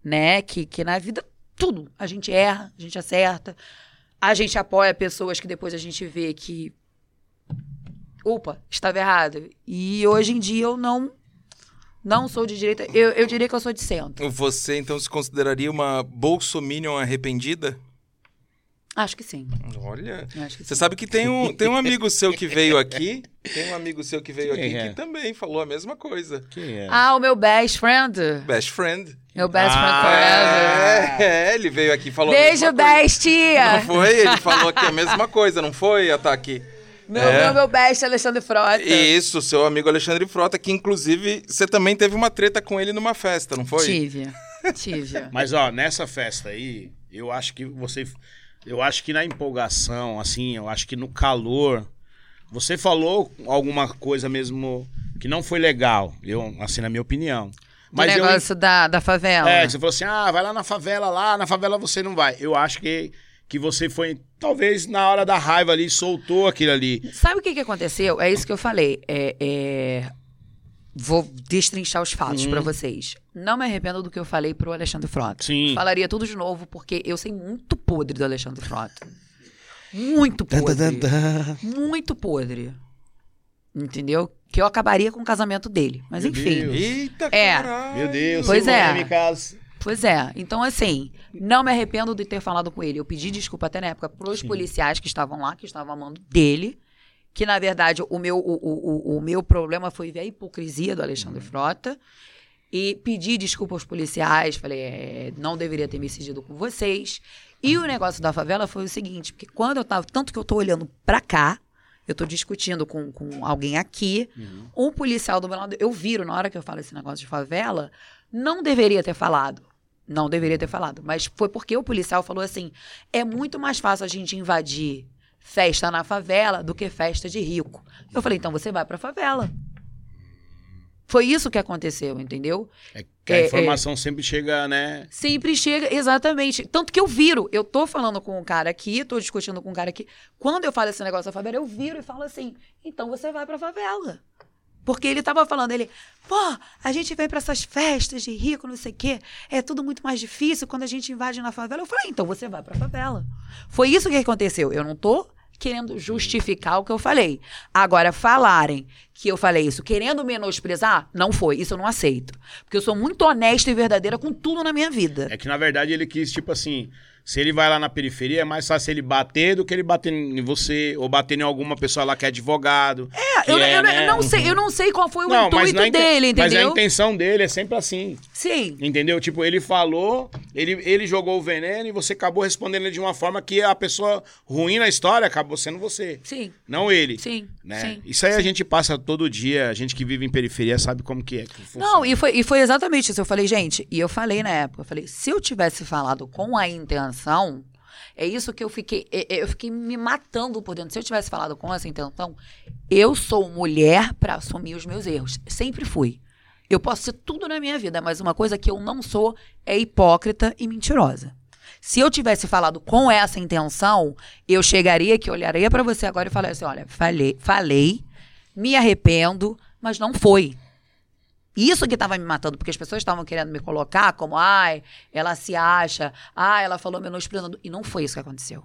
né, que, que na vida tudo. A gente erra, a gente acerta. A gente apoia pessoas que depois a gente vê que opa, estava errado. E hoje em dia eu não não sou de direita, eu, eu diria que eu sou de centro. Você, então, se consideraria uma bolsominion arrependida? Acho que sim. Olha... Que Você sim. sabe que tem um, tem um amigo seu que veio aqui, tem um amigo seu que veio Quem aqui é? que também falou a mesma coisa. Quem é? Ah, o meu best friend. Best friend. Meu best Ah, friend forever. É, é, ele veio aqui e falou Beijo, bestia! Não foi? Ele falou aqui a mesma coisa, não foi, Ataque? Meu, É. meu, meu best Alexandre Frota. Isso, seu amigo Alexandre Frota, que inclusive você também teve uma treta com ele numa festa, não foi? Tive. Tive. Mas, ó, nessa festa aí, eu acho que você. Eu acho que na empolgação, assim, eu acho que no calor. Você falou alguma coisa mesmo que não foi legal, eu, assim, na minha opinião. Do eu- negócio da, da favela. É, você falou assim: ah, vai lá na favela, lá, na favela você não vai. Eu acho que, que você foi, talvez na hora da raiva ali, soltou aquilo ali. Sabe o que, que aconteceu? É isso que eu falei. É, é, Vou destrinchar os fatos Hum. pra vocês. Não me arrependo do que eu falei pro Alexandre Frota. Sim. Falaria tudo de novo, porque eu sei muito podre do Alexandre Frota. Muito podre. Muito podre. Entendeu? Que eu acabaria com o casamento dele. Mas Meu enfim. Deus. Eita, É. caralho. Meu Deus, Pois é. Pois é. Então, assim, não me arrependo de ter falado com ele. Eu pedi desculpa até na época pros Sim. policiais que estavam lá, que estavam amando dele. Que, na verdade, o meu, o, o, o, o meu problema foi ver a hipocrisia do Alexandre Frota. E pedi desculpa aos policiais. Falei, é, não deveria ter me cedido com vocês. E o negócio da favela foi o seguinte, porque quando eu tava... Tanto que eu tô olhando pra cá, eu tô discutindo com, com alguém aqui, um policial do meu lado, eu viro na hora que eu falo esse negócio de favela, não deveria ter falado. Não deveria ter falado. Mas foi porque o policial falou assim: é muito mais fácil a gente invadir festa na favela do que festa de rico. Eu falei, então você vai pra favela. Foi isso que aconteceu, entendeu? É que a É, informação sempre chega, né? Sempre chega, exatamente. Tanto que eu viro. Eu tô falando com um cara aqui, tô discutindo com um cara aqui. Quando eu falo esse negócio da favela, eu viro e falo assim: então você vai pra favela. Porque ele tava falando, ele, pô, a gente vem pra essas festas de rico, não sei o quê, é tudo muito mais difícil quando a gente invade na favela. Eu falei, então você vai pra favela. Foi isso que aconteceu. Eu não tô querendo justificar o que eu falei. Agora, falarem que eu falei isso querendo menosprezar, não foi. Isso eu não aceito. Porque eu sou muito honesta e verdadeira com tudo na minha vida. É que na verdade ele quis, tipo assim, se ele vai lá na periferia, é mais fácil ele bater do que ele bater em você, ou bater em alguma pessoa lá que é advogado. É, eu, é, eu- eu né? não sei, eu não sei qual foi o Não, intuito inten- dele, Mas a entendeu? intenção dele é sempre assim. Sim. Entendeu? Tipo, ele falou, ele, ele jogou o veneno e você acabou respondendo ele de uma forma que a pessoa ruim na história acabou sendo você. Sim. Não ele. Sim. Né? Sim. Isso aí a gente passa todo dia, a gente que vive em periferia sabe como que é. Que. Não, e foi, e foi exatamente isso. Eu falei, gente, e eu falei na época, eu falei, se eu tivesse falado com a intenção, é isso que eu fiquei, é- é- eu fiquei me matando por dentro. Se eu tivesse falado com essa intenção, eu sou mulher pra assumir os meus erros. Sempre fui. Eu posso ser tudo na minha vida, mas uma coisa que eu não sou é hipócrita e mentirosa. Se eu tivesse falado com essa intenção, eu chegaria aqui, olharia pra você agora e falaria assim: olha, falei, falei, me arrependo, mas não foi. Isso que estava me matando, porque as pessoas estavam querendo me colocar como, ai, ela se acha, ai, ela falou menosprezando. E não foi isso que aconteceu.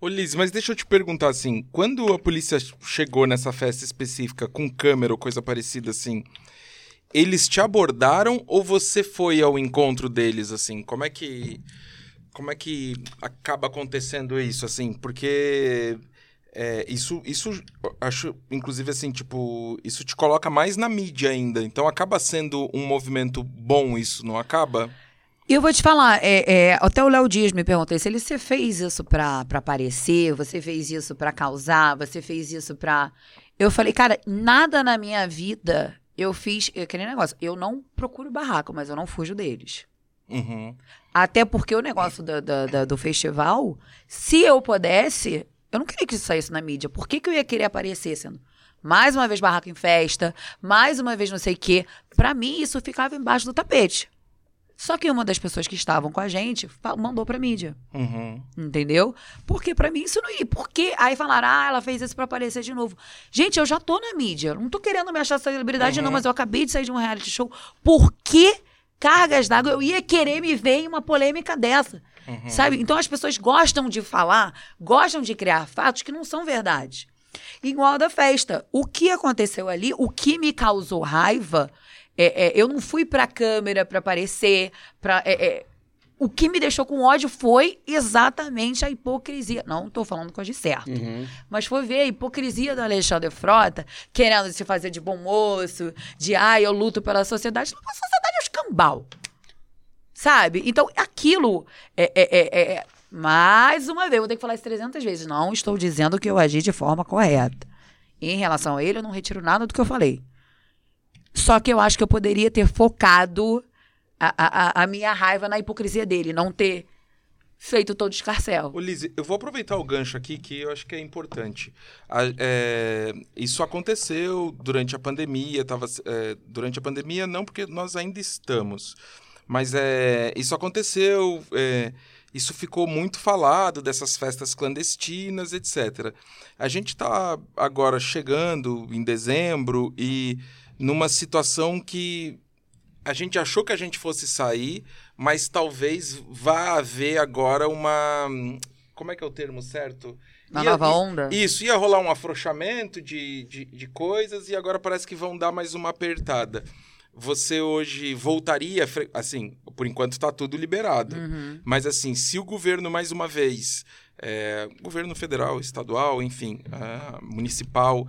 Ô Liz, mas deixa eu te perguntar assim, quando a polícia chegou nessa festa específica com câmera ou coisa parecida assim, eles te abordaram ou você foi ao encontro deles assim? Como é que como é que acaba acontecendo isso assim? Porque é, isso isso acho inclusive assim, tipo, isso te coloca mais na mídia ainda. Então acaba sendo um movimento bom isso, não acaba? E eu vou te falar, é, é, até o Léo Dias me perguntou se ele você fez isso pra, pra aparecer, você fez isso pra causar, você fez isso pra. Eu falei, cara, nada na minha vida eu fiz. É aquele negócio, eu não procuro barraco, mas eu não fujo deles. Uhum. Até porque o negócio do, do, do- do festival, se eu pudesse, eu não queria que isso saísse na mídia. Por que, que eu ia querer aparecer sendo mais uma vez barraco em festa, mais uma vez não sei o quê? Pra mim, isso ficava embaixo do tapete. Só que uma das pessoas que estavam com a gente mandou pra mídia. Uhum. Entendeu? Porque pra mim isso não ia. Porque aí falaram, ah, ela fez isso pra aparecer de novo. Gente, eu já tô na mídia. Não tô querendo me achar celebridade, não, mas eu acabei de sair de um reality show. Por que cargas d'água eu ia querer me ver em uma polêmica dessa? Sabe? Então as pessoas gostam de falar, gostam de criar fatos que não são verdade. Igual da festa. O que aconteceu ali, o que me causou raiva, é, é, eu não fui pra câmera pra aparecer, pra. é, é, o que me deixou com ódio foi exatamente a hipocrisia. Não estou falando eu de certo. Mas foi ver a hipocrisia do Alexandre Frota, querendo se fazer de bom moço, de ah, eu luto pela sociedade. A sociedade é o escambau. Sabe? Então, aquilo é, é- é- é- Mais uma vez, vou ter que falar isso 300 vezes. Não estou dizendo que eu agi de forma correta. Em relação a ele, eu não retiro nada do que eu falei. Só que eu acho que eu poderia ter focado a, a, a- a minha raiva na hipocrisia dele, não ter feito todo escarcel. Ô, Liz, eu vou aproveitar o gancho aqui que eu acho que é importante. A- é, isso aconteceu durante a pandemia, tava, é, durante a pandemia não, porque nós ainda estamos. Mas é, isso aconteceu, é, isso ficou muito falado dessas festas clandestinas, etc. A gente está agora chegando em dezembro e numa situação que a gente achou que a gente fosse sair, mas talvez vá haver agora uma. Como é que é o termo certo? Na Ia- nova onda? Isso, ia rolar um afrouxamento de, de, de coisas e agora parece que vão dar mais uma apertada. Você hoje voltaria, assim, por enquanto está tudo liberado. Uhum. Mas assim, se o governo mais uma vez, é, governo federal, estadual, enfim, ah, municipal,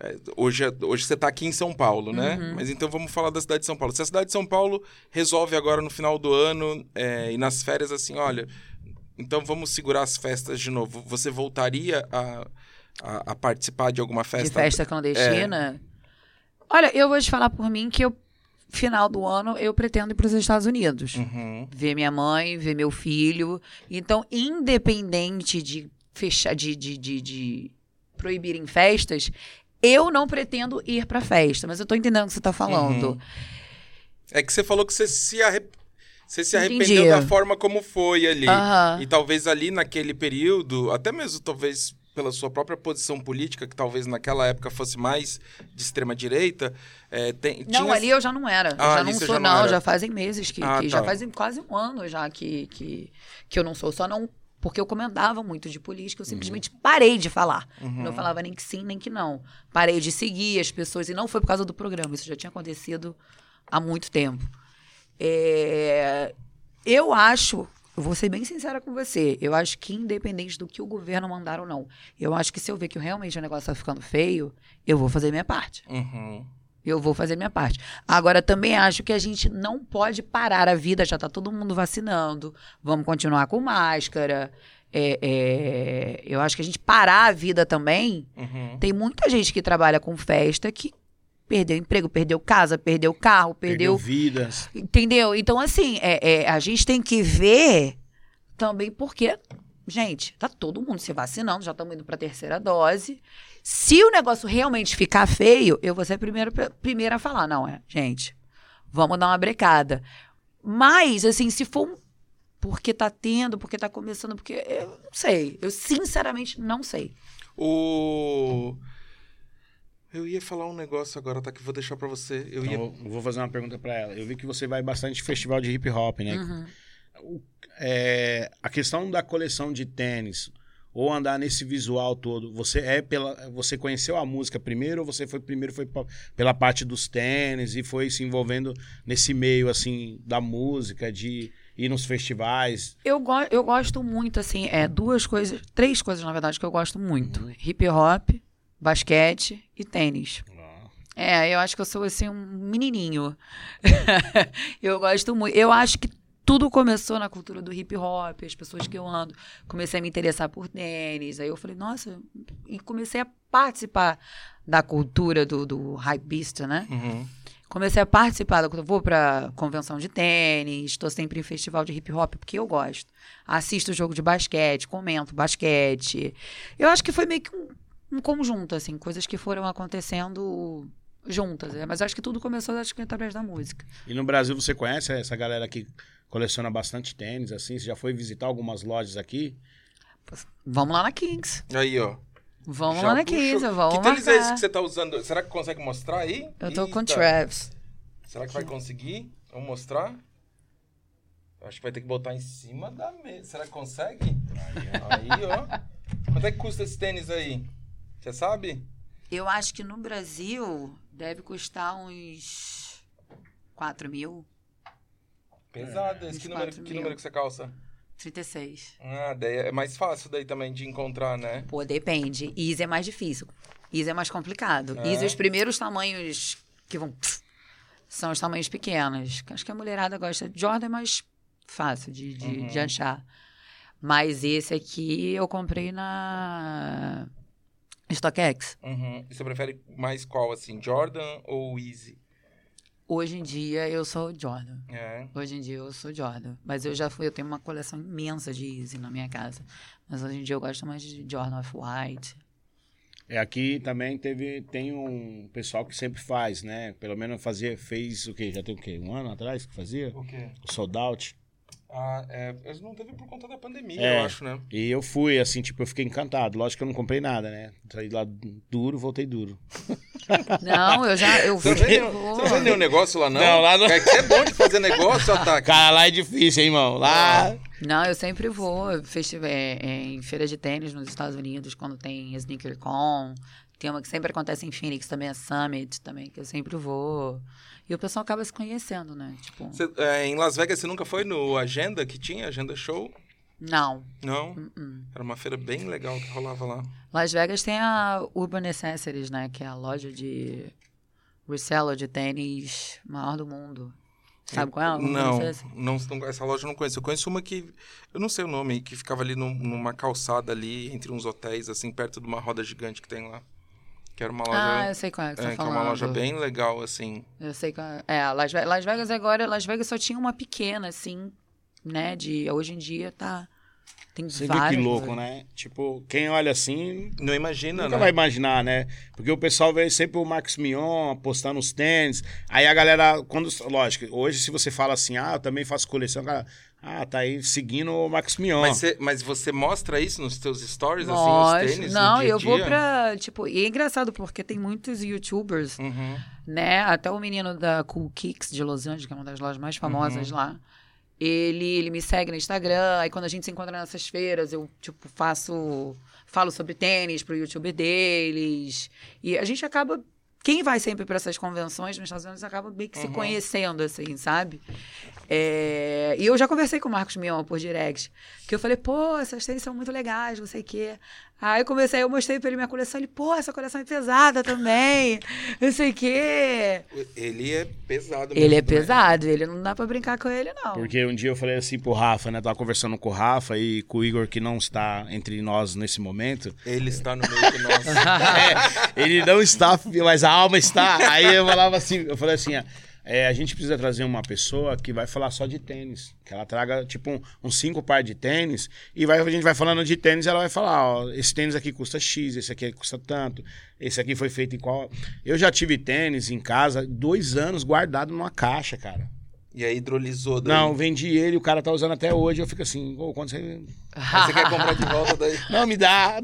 é, hoje, é- hoje você está aqui em São Paulo, né? Uhum. Mas então vamos falar da cidade de São Paulo. Se a cidade de São Paulo resolve agora no final do ano é, e nas férias assim, olha, então vamos segurar as festas de novo. Você voltaria a, a, a participar de alguma festa? de festa clandestina. Olha, eu vou te falar por mim que eu, final do ano, eu pretendo ir para os Estados Unidos. Uhum. Ver minha mãe, ver meu filho. Então, independente de fechar, de, de, de, de proibirem festas, eu não pretendo ir para festa. Mas eu tô entendendo o que você tá falando. Uhum. É que você falou que você se, você se Entendi. arrependeu da forma como foi ali. Aham. E talvez ali naquele período, até mesmo talvez pela sua própria posição política, que talvez naquela época fosse mais de extrema direita, é, tem, Não, tinha- ali eu já não era. Eu Ah, já ali não sou, já não não. Já fazem meses que. Ah, que já tá. fazem quase um ano já que, que, que eu não sou. Só não Porque eu comandava muito de política, eu simplesmente parei de falar. Uhum. Não falava nem que sim, nem que não. Parei de seguir as pessoas, e não foi por causa do programa, isso já tinha acontecido há muito tempo. É, Eu acho, eu vou ser bem sincera com você, eu acho que independente do que o governo mandar ou não, eu acho que se eu ver que realmente o negócio tá ficando feio, eu vou fazer minha parte. Uhum. Eu vou fazer minha parte. Agora, também acho que a gente não pode parar a vida, já tá todo mundo vacinando, vamos continuar com máscara. É, é, eu acho que a gente parar a vida também. Uhum. Tem muita gente que trabalha com festa que perdeu emprego, perdeu casa, perdeu carro, Perdeu perdeu. vidas. entendeu? Então, assim, é, é, a gente tem que ver também porque, gente, tá todo mundo se vacinando, já estamos indo pra terceira dose. Se o negócio realmente ficar feio, eu vou ser a primeira, primeira a falar, não é, gente, vamos dar uma brecada. Mas, assim, se for um porque tá tendo, porque tá começando, porque eu não sei. Eu sinceramente não sei. O. Eu ia falar um negócio agora, tá? Que eu vou deixar pra você. Eu ia. Então, eu vou fazer uma pergunta pra ela. Eu vi que você vai bastante festival de hip hop, né? Uhum. O- é, a questão da coleção de tênis ou andar nesse visual todo, você é pela, você conheceu a música primeiro ou você foi primeiro foi pela parte dos tênis e foi se envolvendo nesse meio assim da música, de ir nos festivais? Eu, go eu gosto muito, assim, é duas coisas, três coisas, na verdade, que eu gosto muito: hip hop, basquete e tênis. É, eu acho que eu sou assim um menininho. eu gosto muito. Eu acho que tudo começou na cultura do hip hop, as pessoas que eu ando. Comecei a me interessar por tênis. Aí eu falei, nossa, e comecei a participar da cultura do, do hypeista, né? Uhum. Comecei a participar, da- vou pra convenção de tênis, estou sempre em festival de hip hop, porque eu gosto. Assisto jogo de basquete, comento basquete. Eu acho que foi meio que um, um conjunto, assim, coisas que foram acontecendo juntas. né? Mas acho que tudo começou, acho que através da música. E no Brasil você conhece essa galera que coleciona bastante tênis assim? Você já foi visitar algumas lojas aqui? Vamos lá na Kings. Aí, ó. Vamos Já lá na puxou. Kings, vamos Que tênis é esse marcar. que você tá usando? Será que consegue mostrar aí? Eu tô com Eita. Travis. Será que vai conseguir? Vamos mostrar? Acho que vai ter que botar em cima da mesa. Será que consegue? Aí, ó. Quanto é que custa esse tênis aí? Você sabe? Eu acho que no Brasil deve custar uns 4 mil, Pesado esse. uns Que número, quatro que mil. número que você calça? 36. Ah, daí é mais fácil daí também de encontrar, né? Pô, depende. Easy é mais difícil. Easy é mais complicado. É. Easy, os primeiros tamanhos que vão. são os tamanhos pequenos. Acho que a mulherada gosta. Jordan é mais fácil de, de, Uhum. de achar. Mas esse aqui eu comprei na StockX. Uhum. E você prefere mais qual, assim? Jordan ou Easy? Hoje em dia eu sou Jordan. É. Hoje em dia eu sou Jordan. Mas eu já fui, eu tenho uma coleção imensa de Easy na minha casa. Mas hoje em dia eu gosto mais de Jordan Off-White. É, aqui também teve, tem um pessoal que sempre faz, né? Pelo menos fazia, fez o quê? Já tem o quê? Um ano atrás que fazia? O quê? O sold out. Ah, é. Eles não teve por conta da pandemia, É. eu acho, né? E eu fui, assim, tipo, eu fiquei encantado. Lógico que eu não comprei nada, né? Saí lá duro, voltei duro. Não, eu já. Eu Você não fui. você vê nenhum negócio lá, não? Não, lá não. É que é bom de fazer negócio, Ataque. Cara, lá é difícil, hein, irmão? Lá. Não, eu sempre vou festival, é, é, em feira de tênis nos Estados Unidos, quando tem SneakerCon. Tem uma que sempre acontece em Phoenix, também a Summit, também, que eu sempre vou. E o pessoal acaba se conhecendo, né? Tipo, Você, é, em Las Vegas, você nunca foi no Agenda que tinha? Agenda Show? não. Não? uh-uh. Era uma feira bem legal que rolava lá. Las Vegas tem a Urban Necessities, né? Que é a loja de reseller de tênis maior do mundo. Sabe qual é? Não, não, não, essa loja eu não conheço. Eu conheço uma que, eu não sei o nome, que ficava ali num- numa calçada ali, entre uns hotéis, assim, perto de uma roda gigante que tem lá. Que era uma loja... Ah, eu sei qual é que você é, tá que é uma loja bem legal, assim. Eu sei qual é. É, Las Vegas, Las Vegas agora, Las Vegas só tinha uma pequena, assim, né? De hoje em dia tá. Tem Você vê várias. que louco, lojas. né? Tipo, quem olha assim, Não imagina, nunca né? vai imaginar, né? Porque o pessoal vê sempre o Max Mion postando os tênis. Aí a galera, quando. Lógico, hoje se você fala assim, ah, eu também faço coleção, cara. Ah, tá aí seguindo o Max Mion. Mas você, mas você mostra isso nos seus stories, assim, os tênis? no Não, eu vou pra. Tipo, e é engraçado porque tem muitos youtubers, Uhum. né? Até o menino da Cool Kicks de Los Angeles, que é uma das lojas mais famosas Uhum. lá. Ele, ele me segue no Instagram. Aí quando a gente se encontra nessas feiras, eu, tipo, faço. Falo sobre tênis pro YouTube deles. E a gente acaba. Quem vai sempre para essas convenções nos Estados Unidos acaba meio que se Uhum. conhecendo, assim, sabe? É, E eu já conversei com o Marcos Mion por direct. Que eu falei, pô, essas tênis são muito legais, não sei o quê. Aí eu comecei, eu mostrei pra ele minha coleção. Ele, pô, essa coleção é pesada também. Não sei o quê. Ele é pesado Ele é mesmo, né? pesado, ele não dá pra brincar com ele, não. Porque um dia eu falei assim pro Rafa, né? Tava conversando com o Rafa e com o Igor, que não está entre nós nesse momento. Ele está no meio de nós. É, ele não está, mas a alma está. Aí eu falava assim, eu falei assim, ó, é, a gente precisa trazer uma pessoa que vai falar só de tênis. Que ela traga, tipo, um- uns cinco par de tênis. E vai, a gente vai falando de tênis ela vai falar, ó, esse tênis aqui custa X, esse aqui custa tanto, esse aqui foi feito em qual. Eu já tive tênis em casa, dois anos guardado numa caixa, cara. E aí hidrolisou daí. Não, vendi ele, o cara tá usando até hoje. Eu fico assim, ô, quando você. Aí você quer comprar de volta daí. Não, me dá.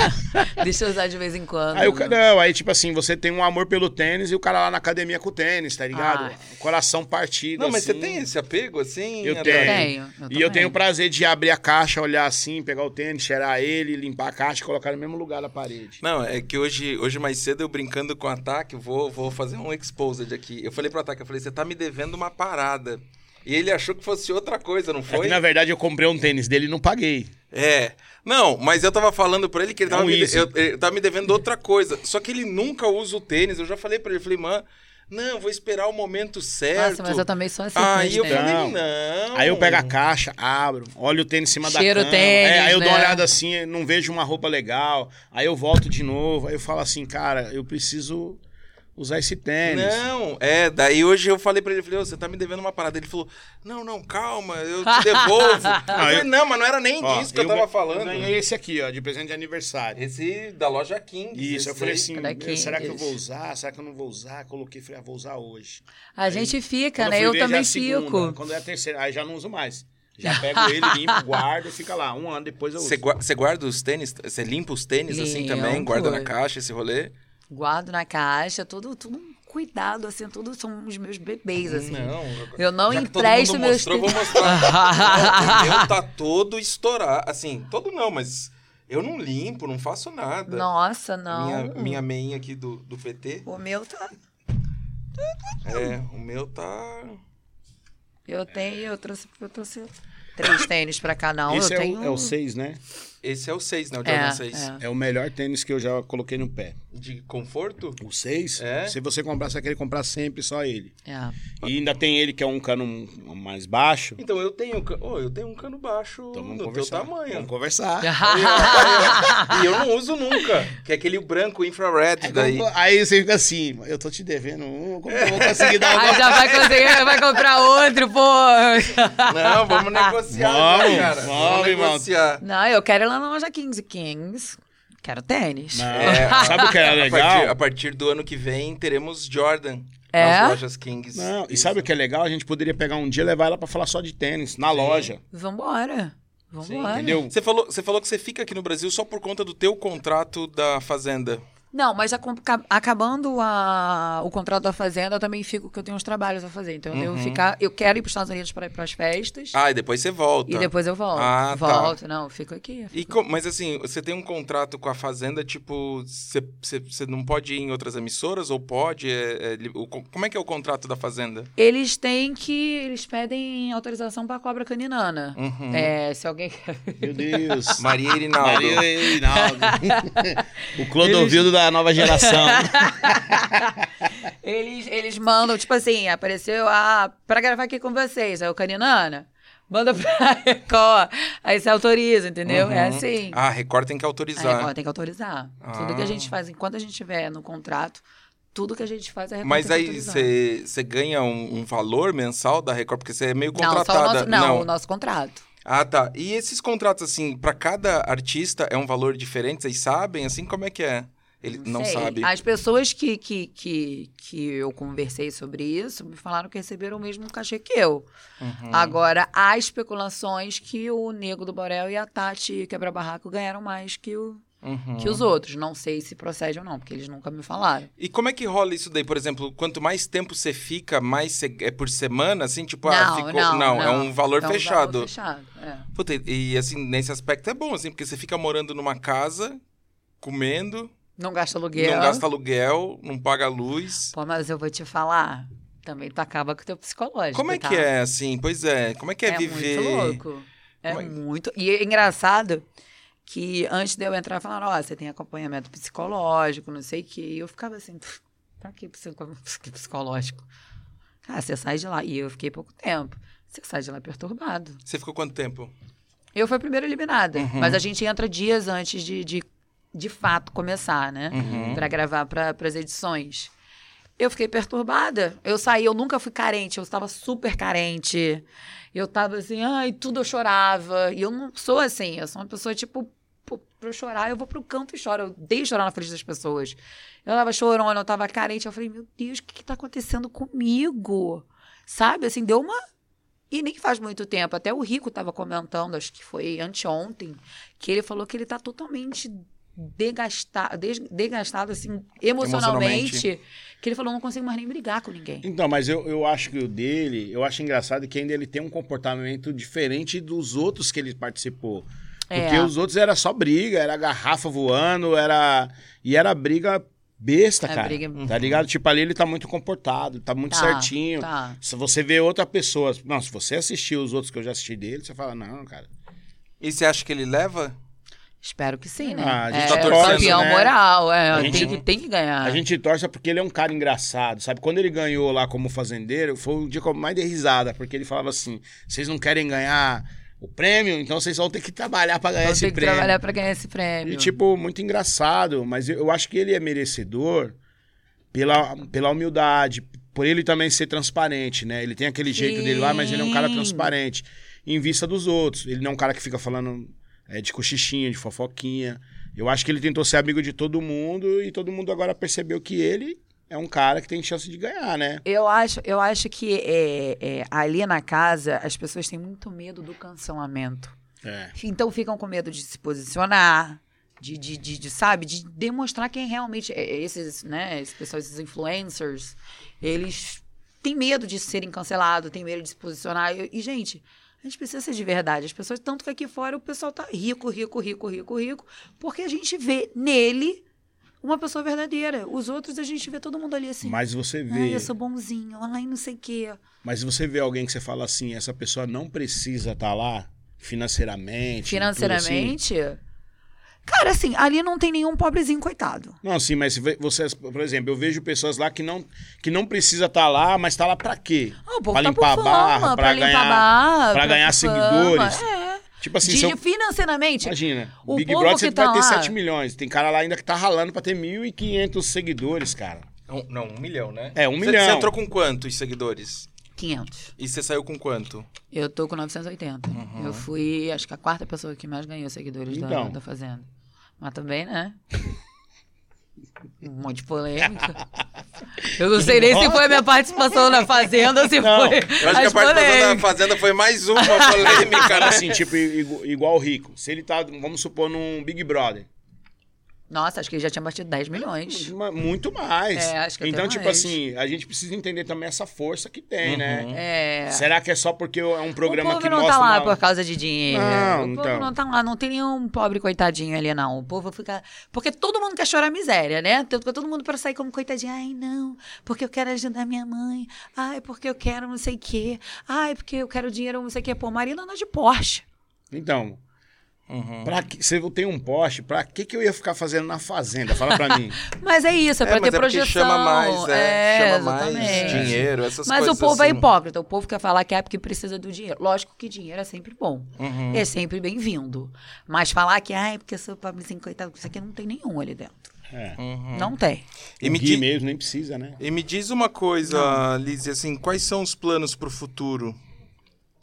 Deixa eu usar de vez em quando. Aí o cara, não, aí tipo assim, você tem um amor pelo tênis e o cara lá na academia com o tênis, tá ligado? Ai. Coração partido. Não, mas você assim. tem esse apego assim? Eu tenho. Tenho, eu E eu tenho o prazer de abrir a caixa, olhar assim, pegar o tênis, cheirar ele, limpar a caixa e colocar no mesmo lugar da parede. Não, é que hoje, hoje mais cedo eu brincando com o Ataque, eu vou, vou fazer um exposed aqui. Eu falei pro Ataque, eu falei, você tá me devendo uma parada. E ele achou que fosse outra coisa, não É foi? que, na verdade, eu comprei um tênis dele e não paguei. É. Não, mas eu tava falando pra ele que ele É tava, um me, eu- ele tava me devendo outra coisa. Só que ele nunca usa o tênis. Eu já falei pra ele, eu falei, mano, não, vou esperar o momento certo. Nossa, mas eu também sou assim. Aí eu falei, Não. não. Aí eu pego a caixa, abro, olho o tênis em cima Cheiro da o cama. tênis, é, aí eu dou uma né? olhada assim, não vejo uma roupa legal. Aí eu volto de novo, aí eu falo assim, cara, eu preciso usar esse tênis. Não, é, daí hoje eu falei pra ele, falei, "Ô, você tá me devendo uma parada. Ele falou, não, não, calma, eu te devolvo. eu falei, eu- não, mas não era nem Ó, disso que eu, ga- tava falando. Eu ganhei esse aqui, ó, de presente de aniversário. Esse da loja King. Isso, eu falei assim, meu, será que eu vou usar? Será que eu não vou usar? Coloquei, falei, ah, vou usar hoje. A gente fica, né? Eu é também a segunda. fico. Quando é a terceira, aí já não uso mais. Já pego ele, limpo, guardo e fica lá. Um ano depois eu uso. Você gua- você guarda os tênis? Você limpa os tênis assim também? Guarda na caixa esse rolê? Guardo na caixa, tudo, tudo um cuidado, assim, tudo são os meus bebês, assim. Não. Eu não Já que todo empresto mundo meus mostrou, eu vou mostrar. Não, o meu tá todo estourado. Assim, todo não, mas eu não limpo, não faço nada. Nossa, não. Minha, minha meinha aqui do, do PT. O meu tá. É, o meu tá. Eu tenho, eu trouxe, eu trouxe três tênis pra cada um. Esse eu é, tenho. o, é o 6, né? Esse é o 6, né? O Jordan É, 6. é. É o melhor tênis que eu já coloquei no pé. De conforto? O 6, É? se você comprar, você vai querer comprar sempre só ele. É. E ainda tem ele que é um cano mais baixo. Então eu tenho, oh, eu tenho um cano baixo Então vamos do teu conversar. tamanho. Vamos conversar. e eu não uso nunca. Que é aquele branco infrared Aí, daí. como- aí você fica assim, eu tô te devendo um, como que eu vou conseguir dar Aí uma... já vai conseguir, vai comprar outro, pô. Não, vamos negociar, Vamos, né, cara. vamos, irmão. negociar. Não, eu quero ir lá na loja Kings Kings. Quero tênis. É, sabe o que é A legal? partir, a partir do ano que vem teremos Jordan É? nas lojas Kings. Não, e sabe o que é legal? A gente poderia pegar um dia e levar ela pra falar só de tênis, na loja. Vambora. Vambora. Entendeu? Você falou, você falou que você fica aqui no Brasil só por conta do teu contrato da fazenda. Não, mas acabando a- o contrato da fazenda, eu também fico, porque eu tenho uns trabalhos a fazer. Então eu devo ficar. Eu quero ir para os Estados Unidos para ir para as festas. Ah, e depois você volta. E depois eu volto. Ah, tá. volto, não, eu fico aqui. E co- mas assim, você tem um contrato com a Fazenda, tipo, você- você você não pode ir em outras emissoras ou pode? É- é o co- como é que é o contrato da Fazenda? Eles têm que. Eles pedem autorização para cobra caninana. Uhum. É, se alguém. Meu Deus. Maria Irinaldo. Maria Reinaldo. o Clodovil da nova geração. eles, eles mandam, tipo assim, apareceu ah, para gravar aqui com vocês. Aí o caninana. Manda pra Record. Aí você autoriza, entendeu? É Uhum. assim. Ah, a Record tem que A autorizar. Record tem que autorizar. Tudo que a gente Ah. faz, enquanto a gente estiver no contrato, tudo que a gente faz é Record Mas aí autorizar. você ganha um, um valor mensal da Record, porque você é meio Não, só o contratada. nosso, não, o nosso contrato. Ah, tá. E esses contratos, assim, pra cada artista é um valor diferente? Vocês sabem, assim, como é que é? Ele não, sei. sabe. As pessoas que, que, que, que eu conversei sobre isso me falaram que receberam o mesmo cachê que eu. Uhum. Agora, há especulações que o Nego do Borel e a Tati Quebra-Barraco ganharam mais que o, Uhum. que os outros. Não sei se procede ou não, porque eles nunca me falaram. E como é que rola isso daí? Por exemplo, quanto mais tempo você fica, mais você... é por semana, assim? Tipo, ah, não, ficou... não, é um valor É um fechado. valor fechado, é. Puta, e e, assim, nesse aspecto é bom, assim, porque você fica morando numa casa, comendo, Não gasta aluguel. não gasta aluguel, não paga luz. Pô, mas eu vou te falar, também tu acaba com o teu psicológico, Como é tá? que é, assim? Pois é, como é que é, viver... muito louco. É é- muito. E é engraçado que antes de eu entrar, falaram: ó, você tem acompanhamento psicológico, não sei o quê. E eu ficava assim: "Pff, pra que psicológico? Cara, você sai de lá. E eu fiquei pouco tempo. Você sai de lá perturbado. Você ficou quanto tempo? Eu fui a primeira eliminada. Uhum. Mas a gente entra dias antes de, de, de fato começar, né? Uhum. Pra gravar para as edições. Eu fiquei perturbada. Eu saí, eu nunca fui carente, eu estava super carente. Eu tava assim, ai, tudo eu chorava. E eu não sou assim, eu sou uma pessoa tipo, pô, pra eu chorar, eu vou pro canto e choro. Eu odeio chorar na frente das pessoas. Eu tava chorando, eu tava carente. Eu falei, meu Deus, o que, que tá acontecendo comigo? Sabe, assim, deu uma. E nem faz muito tempo, até o Rico tava comentando, acho que foi anteontem, que ele falou que ele tá totalmente degastado, des- degastado assim, emocionalmente, Emocionalmente. que ele falou, não consigo mais nem brigar com ninguém. Então, mas eu, eu acho que o dele, eu acho engraçado que ainda ele tem um comportamento diferente dos outros que ele participou. Porque É. os outros era só briga, era garrafa voando, era. E era briga besta, É, cara. briga- Tá ligado? Tipo, ali ele tá muito comportado, tá muito Tá, certinho. tá. Se você vê outra pessoa. Não, se você assistir os outros que eu já assisti dele, você fala, não, cara. E você acha que ele leva? Espero que sim, né? Ah, a gente é, tá torcendo, campeão né? moral, é, A gente- tem, que, tem que ganhar. A gente torce porque ele é um cara engraçado, sabe? Quando ele ganhou lá como fazendeiro, foi o dia que eu mais dei risada, porque ele falava assim: vocês não querem ganhar o prêmio, então vocês vão ter que trabalhar pra ganhar Vou esse ter que prêmio. trabalhar pra ganhar esse prêmio. E, tipo, muito engraçado, mas eu, acho que ele é merecedor pela, pela humildade, por ele também ser transparente, né? Ele tem aquele jeito dele lá, mas ele é um cara Sim. transparente em vista dos outros. Ele não é um cara que fica falando é, de cochichinha, de fofoquinha. Eu acho que ele tentou ser amigo de todo mundo e todo mundo agora percebeu que ele é um cara que tem chance de ganhar, né? Eu acho, eu acho que é, é, ali na casa as pessoas têm muito medo do cancelamento. É. Então ficam com medo de se posicionar, de, de, de, de, sabe, de demonstrar quem realmente. é, Esses, né, esses pessoas, esses influencers, eles têm medo de serem cancelados, têm medo de se posicionar. E, e, gente, a gente precisa ser de verdade. As pessoas, tanto que aqui fora o pessoal tá rico, rico, rico, rico, rico, porque a gente vê nele uma pessoa verdadeira. Os outros a gente vê todo mundo ali assim. Mas você Ai, vê, eu sou bonzinho, ai, não sei o quê. mas você vê alguém que você fala assim, essa pessoa não precisa estar lá financeiramente, tudo assim. Cara, assim, ali não tem nenhum pobrezinho coitado. Não, sim, mas se você, por exemplo, eu vejo pessoas lá que não, que não precisa estar lá, mas tá lá pra quê? Ah, Pra tá limpar a barra, fama, pra pra limpar ganhar- barra, pra ganhar seguidores. fama. É. Tipo assim, De- eu- financeiramente, imagina, o Big povo Brother que você tá vai ter lá- 7 milhões. Tem cara lá ainda que tá ralando pra ter 1.500 seguidores, cara. Um- não, um milhão, né? É, um Você- milhão. Você entrou com quantos seguidores? 500. E você saiu com quanto? Eu tô com 980. Eu fui, acho que a quarta pessoa que mais ganhou seguidores da, Então. da Fazenda. Mas também, né? Um monte de polêmica. Eu não sei nem se foi a minha participação na Fazenda ou se Não, foi. Eu acho que a participação da polêmicas. Fazenda foi mais uma polêmica, Cara, né? assim, tipo, igu- igual o Rico. Se ele tá, vamos supor, num Big Brother. Nossa, acho que já tinha batido 10 milhões. Muito mais. É, acho que Então, tipo mais. assim, a gente precisa entender também essa força que tem, né? É. Será que é só porque é um programa o povo que não mostra tá lá uma- por causa de dinheiro. Não, o povo então. não tá lá, não tem nenhum pobre coitadinho ali, não. O povo fica. Porque todo mundo quer chorar miséria, né? Todo mundo para sair como coitadinho. Ai, não, porque eu quero ajudar minha mãe. Ai, porque eu quero não sei o quê. Ai, porque eu quero dinheiro não sei o quê. Pô, Marina anda de Porsche. Então, Uhum. pra que, se eu tenho um poste, pra que, que eu ia ficar fazendo na fazenda? Fala pra mim. Mas é isso, é pra É, mas ter é porque projeção. chama mais, é, chama mais dinheiro, essas Mas coisas o povo é assim. hipócrita. O povo quer falar que é porque precisa do dinheiro. Lógico que dinheiro é sempre bom. Uhum. É sempre bem-vindo. Mas falar que, ai, porque eu sou pobrezinho, coitado, isso aqui não tem nenhum ali dentro. É. Uhum. Não tem. E o me, Gui di- mesmo nem precisa, né? e me diz uma coisa, Liz, assim, quais são os planos pro futuro?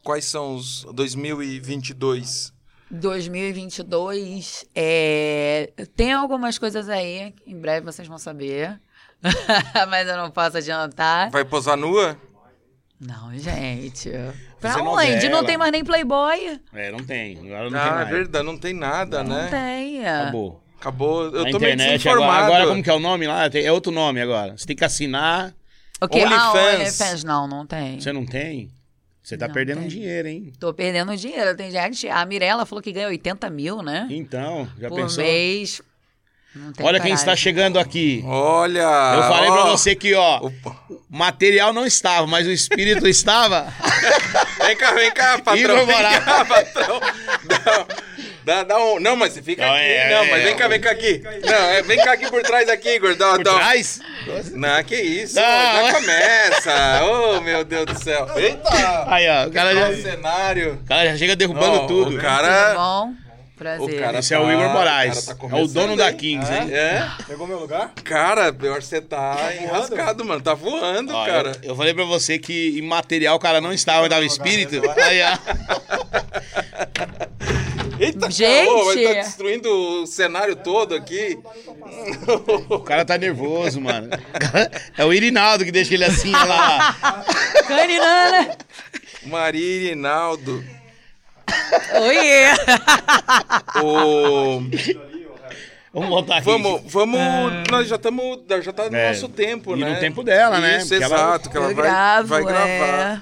Quais são os 2022? 2022, é... tem algumas coisas aí, em breve vocês vão saber. Mas eu não posso adiantar. Vai posar nua? Não, gente. Pra Fazer onde? novela. Não tem mais nem Playboy. É, não tem. Agora não tem Ah, é mais. verdade, não tem nada, Não né? tem. Acabou. Acabou. Eu na tô meio internet agora. desinformado. Agora, como que é o nome lá? Tem- É outro nome agora. Você tem que assinar. Ok, ah, OnlyFans. OnlyFans não, não tem. Você não tem? Você tá Não perdendo tem. dinheiro, hein? Tô perdendo dinheiro. Tem gente. A Mirella falou que ganha 80 mil, né? Então, já Por pensou? mês. Não Olha quem está chegando aqui. Olha! Eu falei ó. pra você que, ó, Opa. o material não estava, mas o espírito estava. Vem cá, vem cá, patrão. Igor Vem cá, patrão. Dá, dá, dá um... Não, mas você fica Não, aqui. é, não, é, mas vem é. cá, vem cá aqui. Não, é, vem cá aqui por trás aqui, Igor. Dá, Por dá um- trás? Não, que isso. Não, já é. começa. Oh, meu Deus do céu. Eita! Aí, ó, o cara Olha o já, cenário. o cara já chega derrubando Ó, tudo. O cara... Tudo bom? Prazer. O cara Esse é o Igor tá- Moraes. o tá é o dono da? Kings, hein? É? Pegou meu lugar? Cara, eu acho que você tá enrascado, mano. Tá voando, Ó, cara. Eu, eu falei pra você que em material o cara não estava, mas tava espírito. Aí, ó. Eita, Gente! calor, vai tá destruindo o cenário todo aqui. O cara tá nervoso, mano. É o Irinaldo que deixa ele assim, olha lá. Caninana! Maria Irinaldo. Oiê! O... Vamos voltar aqui. Vamos, vamos. Nós já estamos. Já tá no É, nosso tempo, e né? no tempo dela, né? Isso, Porque ela- exato, que ela vai, gravo, vai gravar. é.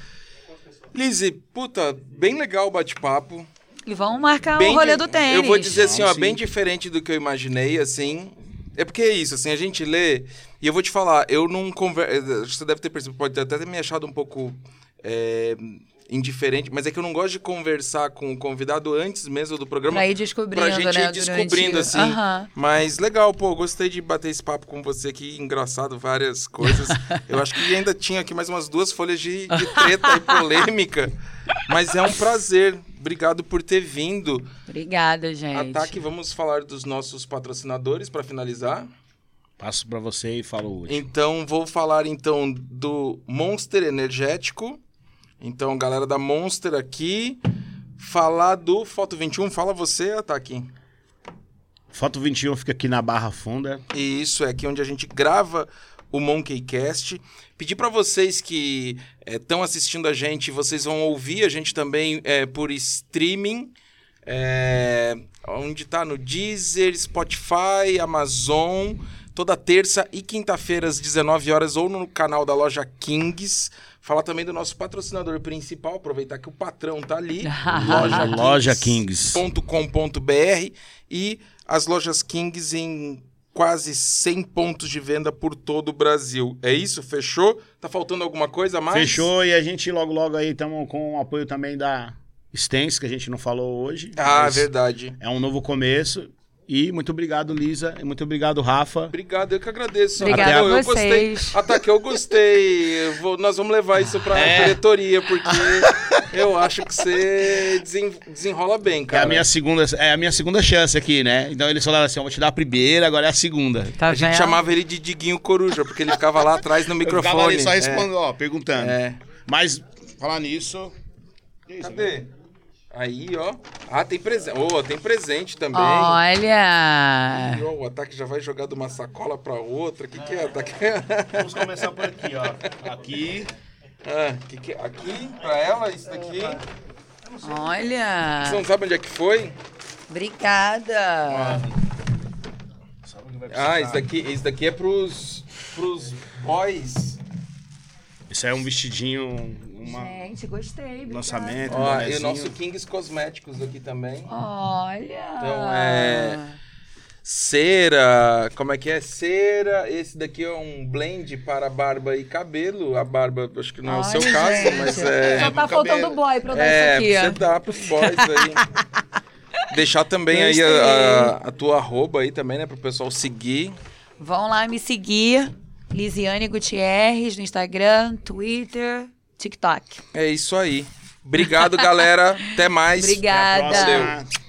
Lizzy, puta, bem legal o bate-papo. E vamos marcar Bem o rolê di- do tênis. Eu vou dizer assim, ó, sim. bem diferente do que eu imaginei, assim. É porque é isso, assim, a gente lê. E eu vou te falar, eu não converso. Você deve ter percebido, pode até ter me achado um pouco. é, indiferente, mas é que eu não gosto de conversar com o convidado antes mesmo do programa. Pra ir descobrindo, pra gente né? ir descobrindo, durante- assim. Aham. Mas legal, pô, gostei de bater esse papo com você aqui, engraçado, várias coisas. Eu acho que ainda tinha aqui mais umas duas folhas de, de treta e polêmica. Mas é um prazer. Obrigado por ter vindo. Obrigada, gente. Ataque, vamos falar dos nossos patrocinadores para finalizar. Passo pra você e falo último. Então, vou falar então do Monster Energético. Então, galera da Monster aqui. Falar do Foto 21. Fala você, Ataque. Foto 21 fica aqui na Barra Funda. E isso é aqui onde a gente grava o Monkeycast. Pedir para vocês que estão assistindo a gente, vocês vão ouvir a gente também é, por streaming. É, onde tá no Deezer, Spotify, Amazon, toda terça e quinta-feira às 19 horas ou no canal da loja Kings. Falar também do nosso patrocinador principal, aproveitar que o patrão tá ali, Loja Kings. .com.br e as lojas Kings em quase 100 pontos de venda por todo o Brasil. É isso? Fechou? Tá faltando alguma coisa a mais? Fechou e a gente logo, logo aí estamos com o apoio também da Stens, que a gente não falou hoje. Ah, verdade. É um novo começo. E muito obrigado, Lisa. E muito obrigado, Rafa. Obrigado, eu que agradeço. Obrigada Até a eu vocês. gostei. Ataque, eu gostei. Eu vou- nós vamos levar isso pra É. diretoria, porque eu acho que você desen- desenrola bem, É cara. a, minha segunda, é a minha segunda chance aqui, né? Então eles falaram assim: eu vou te dar a primeira, agora é a segunda. Tá A gente vendo? chamava ele de Diguinho Coruja, porque ele ficava lá atrás no Eu ficava microfone. ali só É. respondendo, ó, perguntando. É. Mas, falar nisso. que isso, Cadê? Aí, ó. Ah, tem presente. Oh, tem presente também. Olha! Ih, ó, o ataque já vai jogar de uma sacola pra outra. O que, que é, ataque? Vamos começar por aqui, ó. Aqui. ah, que que é? Aqui, pra ela, isso daqui. Olha! Você não sabe onde é que foi? Obrigada! Ah, precisar? isso daqui, isso daqui é pros, pros boys. Isso aí é um vestidinho, uma Gente, gostei. obrigada. lançamento. Ó, e o nosso Kings Cosméticos aqui também. Olha! Então, é- Cera, como é que é? Cera, esse daqui é um blend para barba e cabelo. A barba, acho que não é o seu caso, gente. mas é... Só tá faltando boy pra dar É, isso você aqui. dá pros boys aí. Deixar também aí a, a- a tua arroba aí também, né? Pro pessoal seguir. Vão lá me seguir. Lisiane Gutierrez no Instagram, Twitter, TikTok. É isso aí. Obrigado, galera. Até mais. Obrigada. Até.